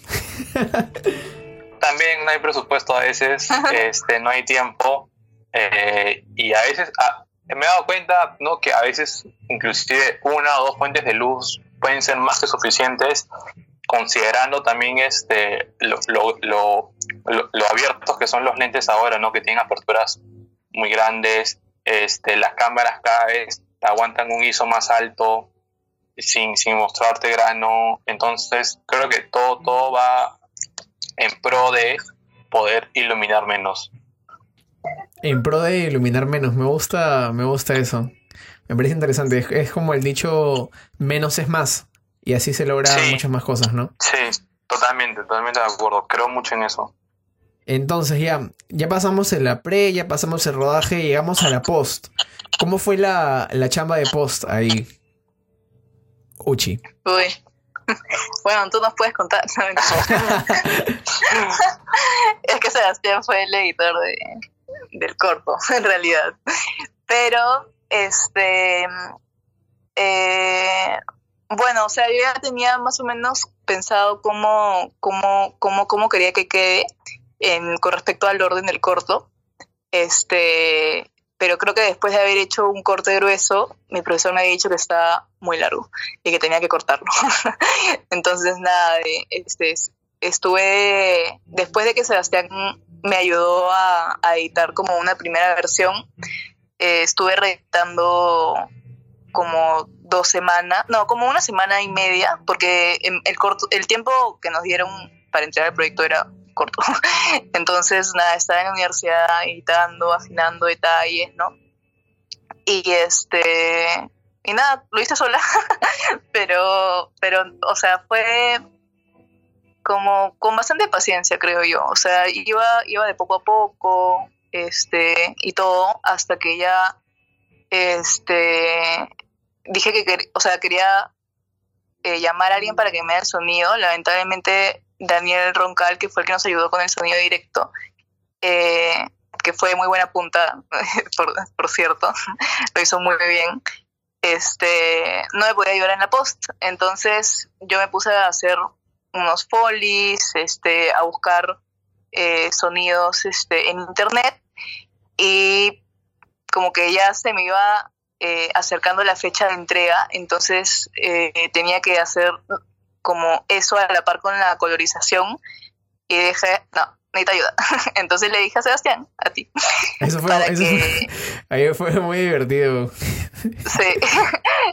también no hay presupuesto a veces este no hay tiempo eh, y a veces a, me he dado cuenta no que a veces inclusive una o dos fuentes de luz pueden ser más que suficientes considerando también este lo, lo, lo, lo, abiertos que son los lentes ahora, ¿no? Que tienen aperturas muy grandes, este, las cámaras cada vez aguantan un ISO más alto sin, sin mostrarte grano, entonces creo que todo, todo va en pro de poder iluminar menos. En pro de iluminar menos, me gusta, me gusta eso. Me parece interesante. Es, es, como el dicho menos es más. Y así se logran sí. muchas más cosas, ¿no? Sí, totalmente, totalmente de acuerdo. Creo mucho en eso. Entonces ya, ya pasamos en la pre, ya pasamos el rodaje, llegamos a la post. ¿Cómo fue la, la chamba de post ahí? Uchi. Uy. Bueno, tú nos puedes contar. es que Sebastián fue el editor de, del corto, en realidad. Pero este, eh, bueno, o sea, yo ya tenía más o menos pensado cómo, cómo, cómo, cómo quería que quede en, con respecto al orden del corto. Este, pero creo que después de haber hecho un corte grueso, mi profesor me había dicho que estaba muy largo y que tenía que cortarlo. Entonces, nada, este, estuve, después de que Sebastián me ayudó a, editar como una primera versión, eh, estuve redactando como dos semanas, no, como una semana y media, porque el, corto, el tiempo que nos dieron para entregar el proyecto era corto. Entonces, nada, estaba en la universidad editando, afinando detalles, ¿no? Y este, y nada, lo hice sola, pero, pero, o sea, fue como con bastante paciencia, creo yo. O sea, iba, iba de poco a poco, este, y todo, hasta que ya, este, dije que, o sea, quería eh, llamar a alguien para que me dé el sonido. Lamentablemente, Daniel Roncal, que fue el que nos ayudó con el sonido directo, eh, que fue muy buena punta, por, cierto, lo hizo muy bien, este, no me podía ayudar en la post. Entonces, yo me puse a hacer unos folies, este, a buscar eh, sonidos este, en internet y como que ya se me iba eh, acercando la fecha de entrega, entonces eh, tenía que hacer como eso a la par con la colorización y dije, no, necesito ayuda. Entonces le dije a Sebastián, a ti. Eso fue, eso que... fue, ahí fue muy divertido. Sí,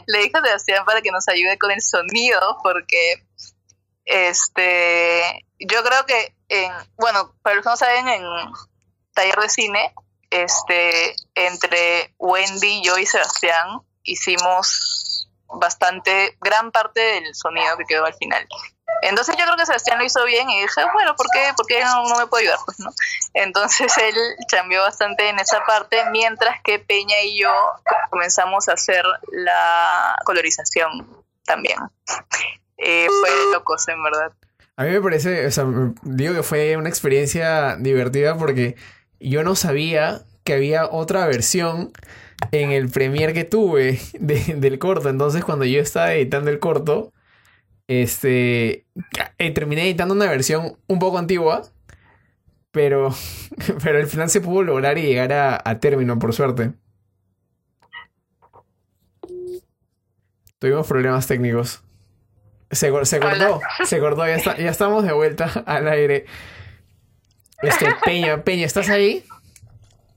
le dije a Sebastián para que nos ayude con el sonido, porque este, yo creo que, en, bueno, para los que no saben, en taller de cine, este, entre Wendy, yo y Sebastián hicimos bastante, gran parte del sonido que quedó al final. Entonces yo creo que Sebastián lo hizo bien y dije, bueno, ¿por qué, ¿por qué no, no, me puede ayudar? Pues, ¿no? Entonces él cambió bastante en esa parte, mientras que Peña y yo comenzamos a hacer la colorización también. Y fue locos, en verdad. A mí me parece, o sea, digo que fue una experiencia divertida porque yo no sabía que había otra versión en el premier que tuve del corto. Entonces, cuando yo estaba editando el corto, este, eh, terminé editando una versión un poco antigua, pero, pero al final se pudo lograr y llegar a, término, por suerte. Tuvimos problemas técnicos. Se, se cortó, se cortó, ya, ya estamos de vuelta al aire. Este, Peña, Peña, ¿estás ahí?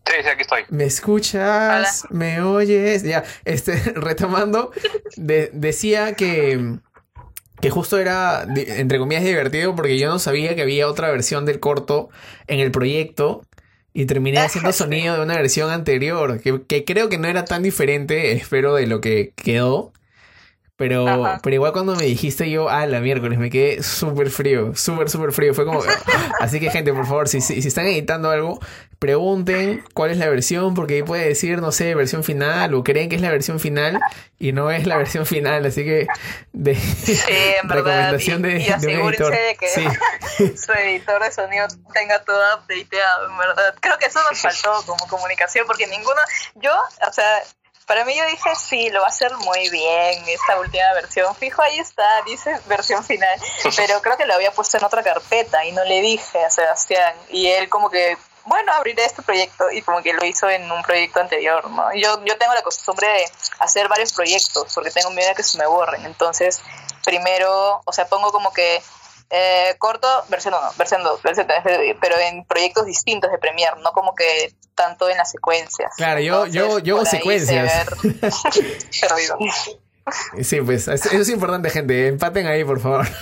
Sí, sí, aquí estoy. ¿Me escuchas? ¿Me oyes? Ya, este, retomando, decía que, que justo era, entre comillas, divertido porque yo no sabía que había otra versión del corto en el proyecto y terminé haciendo sonido de una versión anterior, que, que creo que no era tan diferente, espero, de lo que quedó. Pero, pero igual cuando me dijiste yo, ah, la miércoles, me quedé súper frío, súper, súper frío. Fue como... Así que gente, por favor, si, si, si, están editando algo, pregunten cuál es la versión, porque ahí puede decir, no sé, versión final, o creen que es la versión final y no es la versión final. Así que, de sí, en recomendación de, y de, un editor. de que su editor de sonido tenga todo updateado, en verdad. Creo que eso nos faltó como comunicación, porque ninguno... Yo, o sea para mí yo dije, sí, lo va a hacer muy bien esta última versión. Fijo, ahí está, dice versión final. Pero creo que lo había puesto en otra carpeta y no le dije a Sebastián. Y él como que, bueno, abriré este proyecto y como que lo hizo en un proyecto anterior, ¿no? Yo, yo tengo la costumbre de hacer varios proyectos porque tengo miedo de que se me borren. Entonces, primero, o sea, pongo como que eh, corto, versión 1, versión 2, versión 3, pero en proyectos distintos de Premiere, no como que tanto en las secuencias. Claro, yo, yo, yo hago secuencias. Sí, pues eso es importante, gente. Empaten ahí, por favor.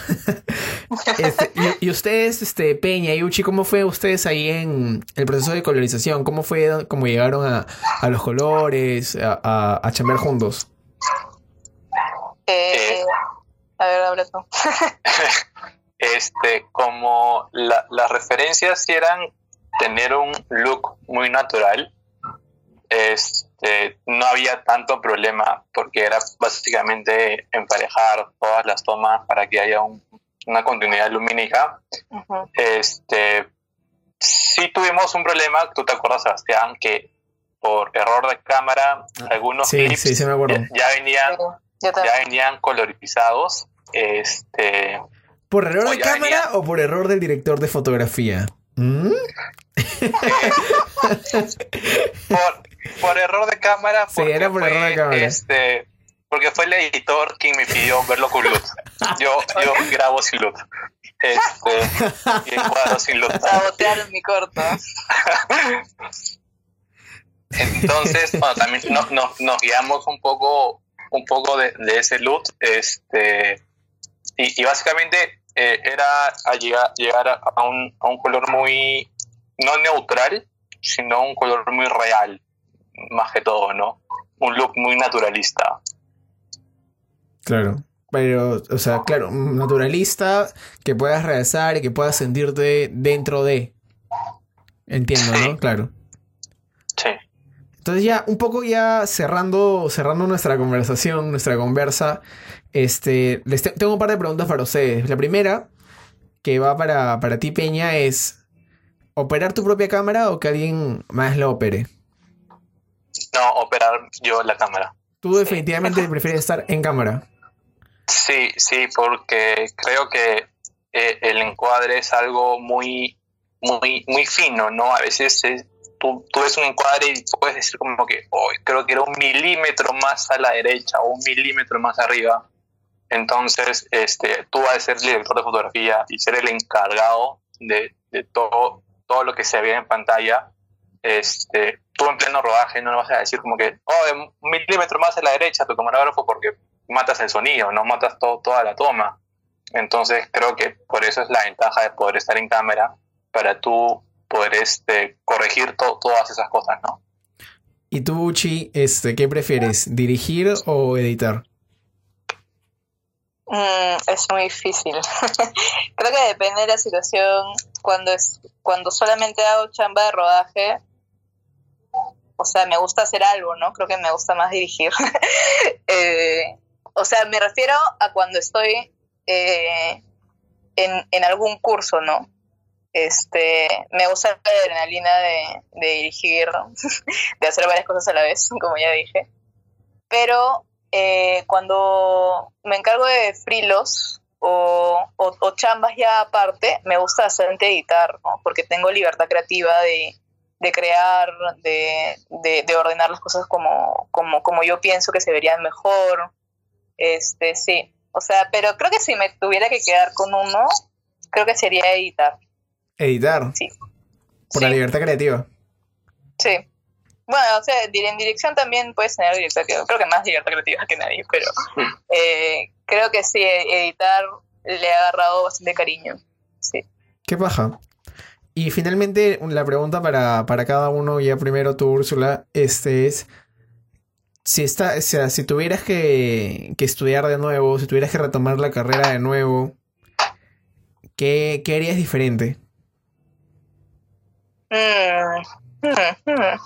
Este, y, ustedes, este, Peña y Uchi, ¿cómo fue ustedes ahí en el proceso de colorización? ¿Cómo fue, cómo llegaron a, a los colores, a, a, a chambear juntos? Eh, a ver, habla tú. Este, como las referencias eran tener un look muy natural, este, no había tanto problema porque era básicamente emparejar todas las tomas para que haya una continuidad lumínica. Este, sí tuvimos un problema, tú te acuerdas, Sebastián, que por error de cámara, ah, algunos clips Ya, venían, ya venían colorizados. Este, ¿Por error de cámara o por error del director de fotografía? ¿Mm? por, error de cámara. Sí, era por error de cámara. Este, porque fue el editor quien me pidió verlo con luz. Yo, yo grabo sin luz. Este, y encuadro sin luz. Sabotearon mi corto. Entonces, bueno, también nos guiamos un poco, un poco de, ese look. Este, y, y básicamente eh, era a llegar, llegar a, un, a un color muy, no neutral, sino un color muy real, más que todo, ¿no? Un look muy naturalista. Claro. Pero, o sea, claro, naturalista, que puedas realzar y que puedas sentirte dentro de. Entiendo, ¿no? Claro. Sí. Entonces ya, un poco ya cerrando, cerrando nuestra conversación, nuestra conversa, este, les tengo un par de preguntas para ustedes. La primera, que va para, para ti, Peña, es ¿operar tu propia cámara o que alguien más la opere? No, operar yo la cámara. ¿Tú definitivamente prefieres estar en cámara? Sí, sí, porque creo que eh, el encuadre es algo muy, muy, muy fino, ¿no? A veces tú, tú, ves un encuadre y puedes decir como que, oh, creo que era un milímetro más a la derecha o un milímetro más arriba. Entonces, este, tú vas a ser director de fotografía y ser el encargado de, de todo, todo lo que se ve en pantalla. Este, tú en pleno rodaje no le vas a decir como que, oh, un milímetro más a la derecha tu camarógrafo porque matas el sonido, no matas todo, toda la toma. Entonces creo que por eso es la ventaja de poder estar en cámara para tú poder este, corregir todas esas cosas, ¿no? ¿Y tú, Uchi, este, qué prefieres, dirigir o editar? Mm, es muy difícil. Creo que depende de la situación. Cuando es cuando solamente hago chamba de rodaje, o sea, me gusta hacer algo, ¿no? Creo que me gusta más dirigir. Eh, o sea, me refiero a cuando estoy eh, en, en algún curso, ¿no? Este, me gusta la adrenalina de, de dirigir, de hacer varias cosas a la vez, como ya dije. Pero eh, cuando me encargo de frilos o, o, chambas ya aparte, me gusta bastante editar, ¿no? porque tengo libertad creativa de, de crear, de, de, de, ordenar las cosas como, como, como yo pienso que se verían mejor. Este, sí. O sea, pero creo que si me tuviera que quedar con uno, creo que sería editar. Editar. Sí. Por la libertad creativa. Sí. Bueno, o sea, en dirección también puedes tener libertad creativa. Creo que más libertad creativa que nadie, pero eh, creo que sí, editar le ha agarrado bastante cariño. Sí. ¿Qué paja? Y finalmente, la pregunta para, para cada uno, ya primero tú, Úrsula, este es, si, está, o sea, si tuvieras que, que, estudiar de nuevo, si tuvieras que retomar la carrera de nuevo, ¿qué, qué harías diferente? Mm, mm, mm.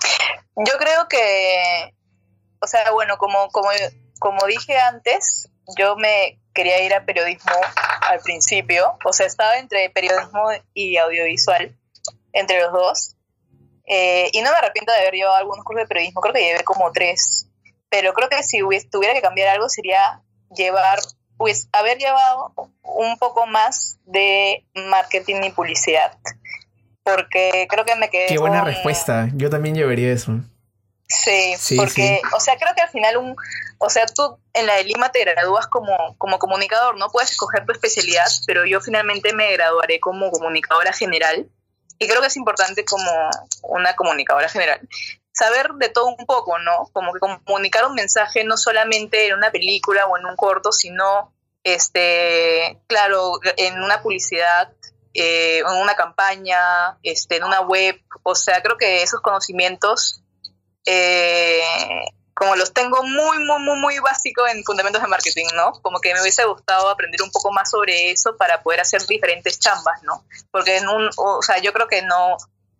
Yo creo que, o sea, bueno, como, como, como dije antes, yo me quería ir a periodismo al principio, o sea, estaba entre periodismo y audiovisual, entre los dos, eh, y no me arrepiento de haber llevado algunos cursos de periodismo, creo que llevé como tres, pero creo que si tuviera que cambiar algo sería llevar, pues, haber llevado un poco más de marketing y publicidad porque creo que me quedé. Qué buena respuesta. Yo también llevaría eso. Sí, sí porque, o sea, creo que al final un, o sea, tú en la de Lima te gradúas como, como comunicador, ¿no? Puedes escoger tu especialidad, pero yo finalmente me graduaré como comunicadora general y creo que es importante como una comunicadora general. Saber de todo un poco, ¿no? Como que comunicar un mensaje no solamente en una película o en un corto, sino, este, claro, en una publicidad eh, en una campaña, este, en una web. O sea, creo que esos conocimientos, eh, como los tengo muy, muy, muy, muy básicos en fundamentos de marketing, ¿no? Como que me hubiese gustado aprender un poco más sobre eso para poder hacer diferentes chambas, ¿no? Porque en un, o sea, yo creo que no,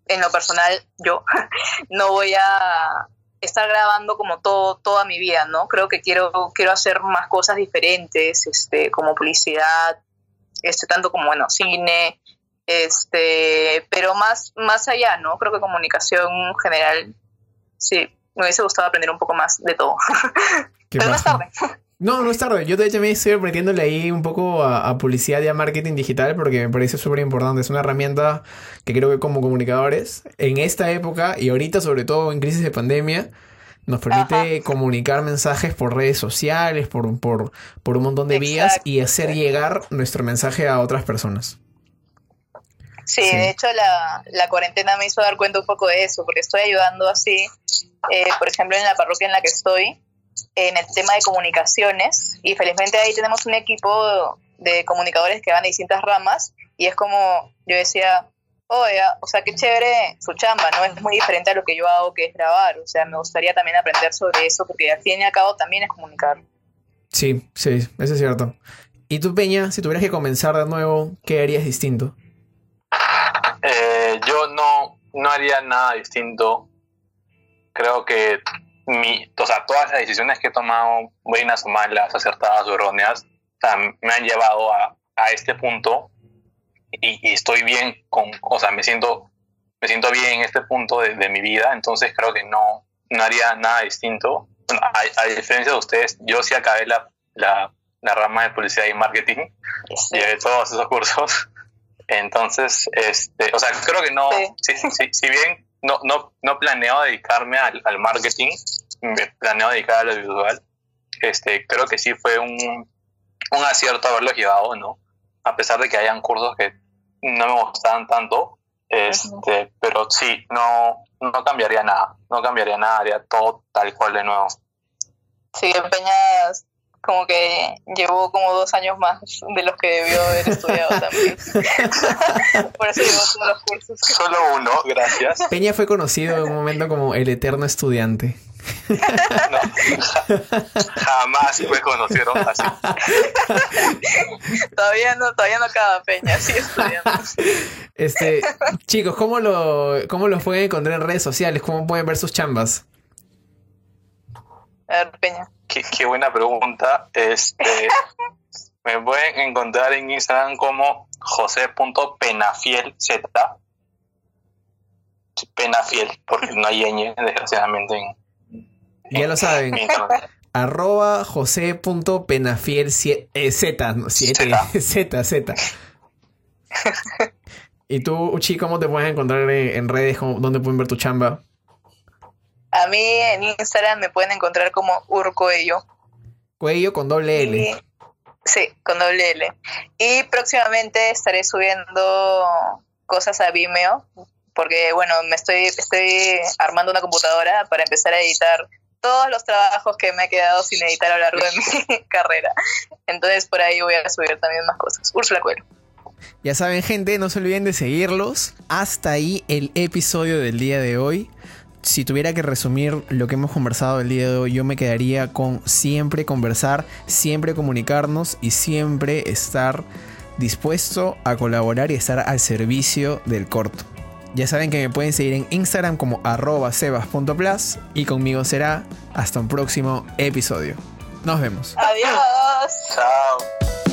en lo personal, yo no voy a estar grabando como todo toda mi vida, ¿no? Creo que quiero quiero hacer más cosas diferentes, este, como publicidad, este, tanto como bueno, cine, este, pero más, más allá, ¿no? Creo que comunicación general, sí, me hubiese gustado aprender un poco más de todo. pero no es tarde. No, no es tarde. Yo de hecho me estoy aprendiéndole ahí un poco a, publicidad y a marketing digital porque me parece súper importante. Es una herramienta que creo que como comunicadores, en esta época y ahorita sobre todo en crisis de pandemia, nos permite comunicar mensajes por redes sociales, por, por, por un montón de vías y hacer llegar nuestro mensaje a otras personas. Sí, de hecho la, la, cuarentena me hizo dar cuenta un poco de eso, porque estoy ayudando así, eh, por ejemplo, en la parroquia en la que estoy, en el tema de comunicaciones, y felizmente ahí tenemos un equipo de comunicadores que van de distintas ramas, y es como yo decía, oye, o sea, qué chévere su chamba, ¿no? Es muy diferente a lo que yo hago, que es grabar, o sea, me gustaría también aprender sobre eso, porque al fin y al cabo también es comunicar. Sí, sí, eso es cierto. ¿Y tú, Peña, si tuvieras que comenzar de nuevo, qué harías distinto? Eh, yo no, no haría nada distinto. Creo que mi, o sea, todas las decisiones que he tomado, buenas o malas, acertadas o erróneas, me han llevado a, a este punto y, estoy bien con, o sea, me siento, me siento bien en este punto de, de mi vida, entonces creo que no, no haría nada distinto. a, diferencia de ustedes, yo sí acabé la, la, la rama de publicidad y marketing, y de todos esos cursos. Entonces, este, o sea, creo que no, si, si, bien no, no, no planeo dedicarme al, al, marketing, me planeo dedicar a lo visual, este, creo que sí fue un, un acierto haberlo llevado, ¿no? A pesar de que hayan cursos que no me gustaban tanto, este, pero sí, no, no cambiaría nada, no cambiaría nada, haría todo tal cual de nuevo. Sí, Peñas como que llevó como dos años más de los que debió haber estudiado también. Por eso llevó todos los cursos. Solo uno, gracias. Peña fue conocido en un momento como el eterno estudiante. No, jamás fue conocido así. todavía no, todavía no acaba Peña, sí estudiando. Este, chicos, ¿cómo lo, cómo los pueden encontrar en redes sociales? ¿Cómo pueden ver sus chambas? A ver, Peña. Qué, buena pregunta. Este, Me pueden encontrar en Instagram como josé.penafielz. Penafiel, porque no hay ñ, desgraciadamente. En, ya lo saben. arroba josé.penafiel eh, z, no, z, z, z. ¿Y tú, Uchi, cómo te puedes encontrar en redes? ¿Dónde pueden ver tu chamba? A mí en Instagram me pueden encontrar como Urcoello. Cuello con doble L. sí, con doble L. Y próximamente estaré subiendo cosas a Vimeo, porque bueno, me estoy, estoy armando una computadora para empezar a editar todos los trabajos que me he quedado sin editar a lo largo de mi carrera. Entonces por ahí voy a subir también más cosas. Úrsula Cuero. Ya saben, gente, no se olviden de seguirlos. Hasta ahí el episodio del día de hoy. Si tuviera que resumir lo que hemos conversado el día de hoy, yo me quedaría con siempre conversar, siempre comunicarnos y siempre estar dispuesto a colaborar y estar al servicio del corto. Ya saben que me pueden seguir en Instagram como arroba sebas.plus y conmigo será hasta un próximo episodio. Nos vemos. Adiós. Chao.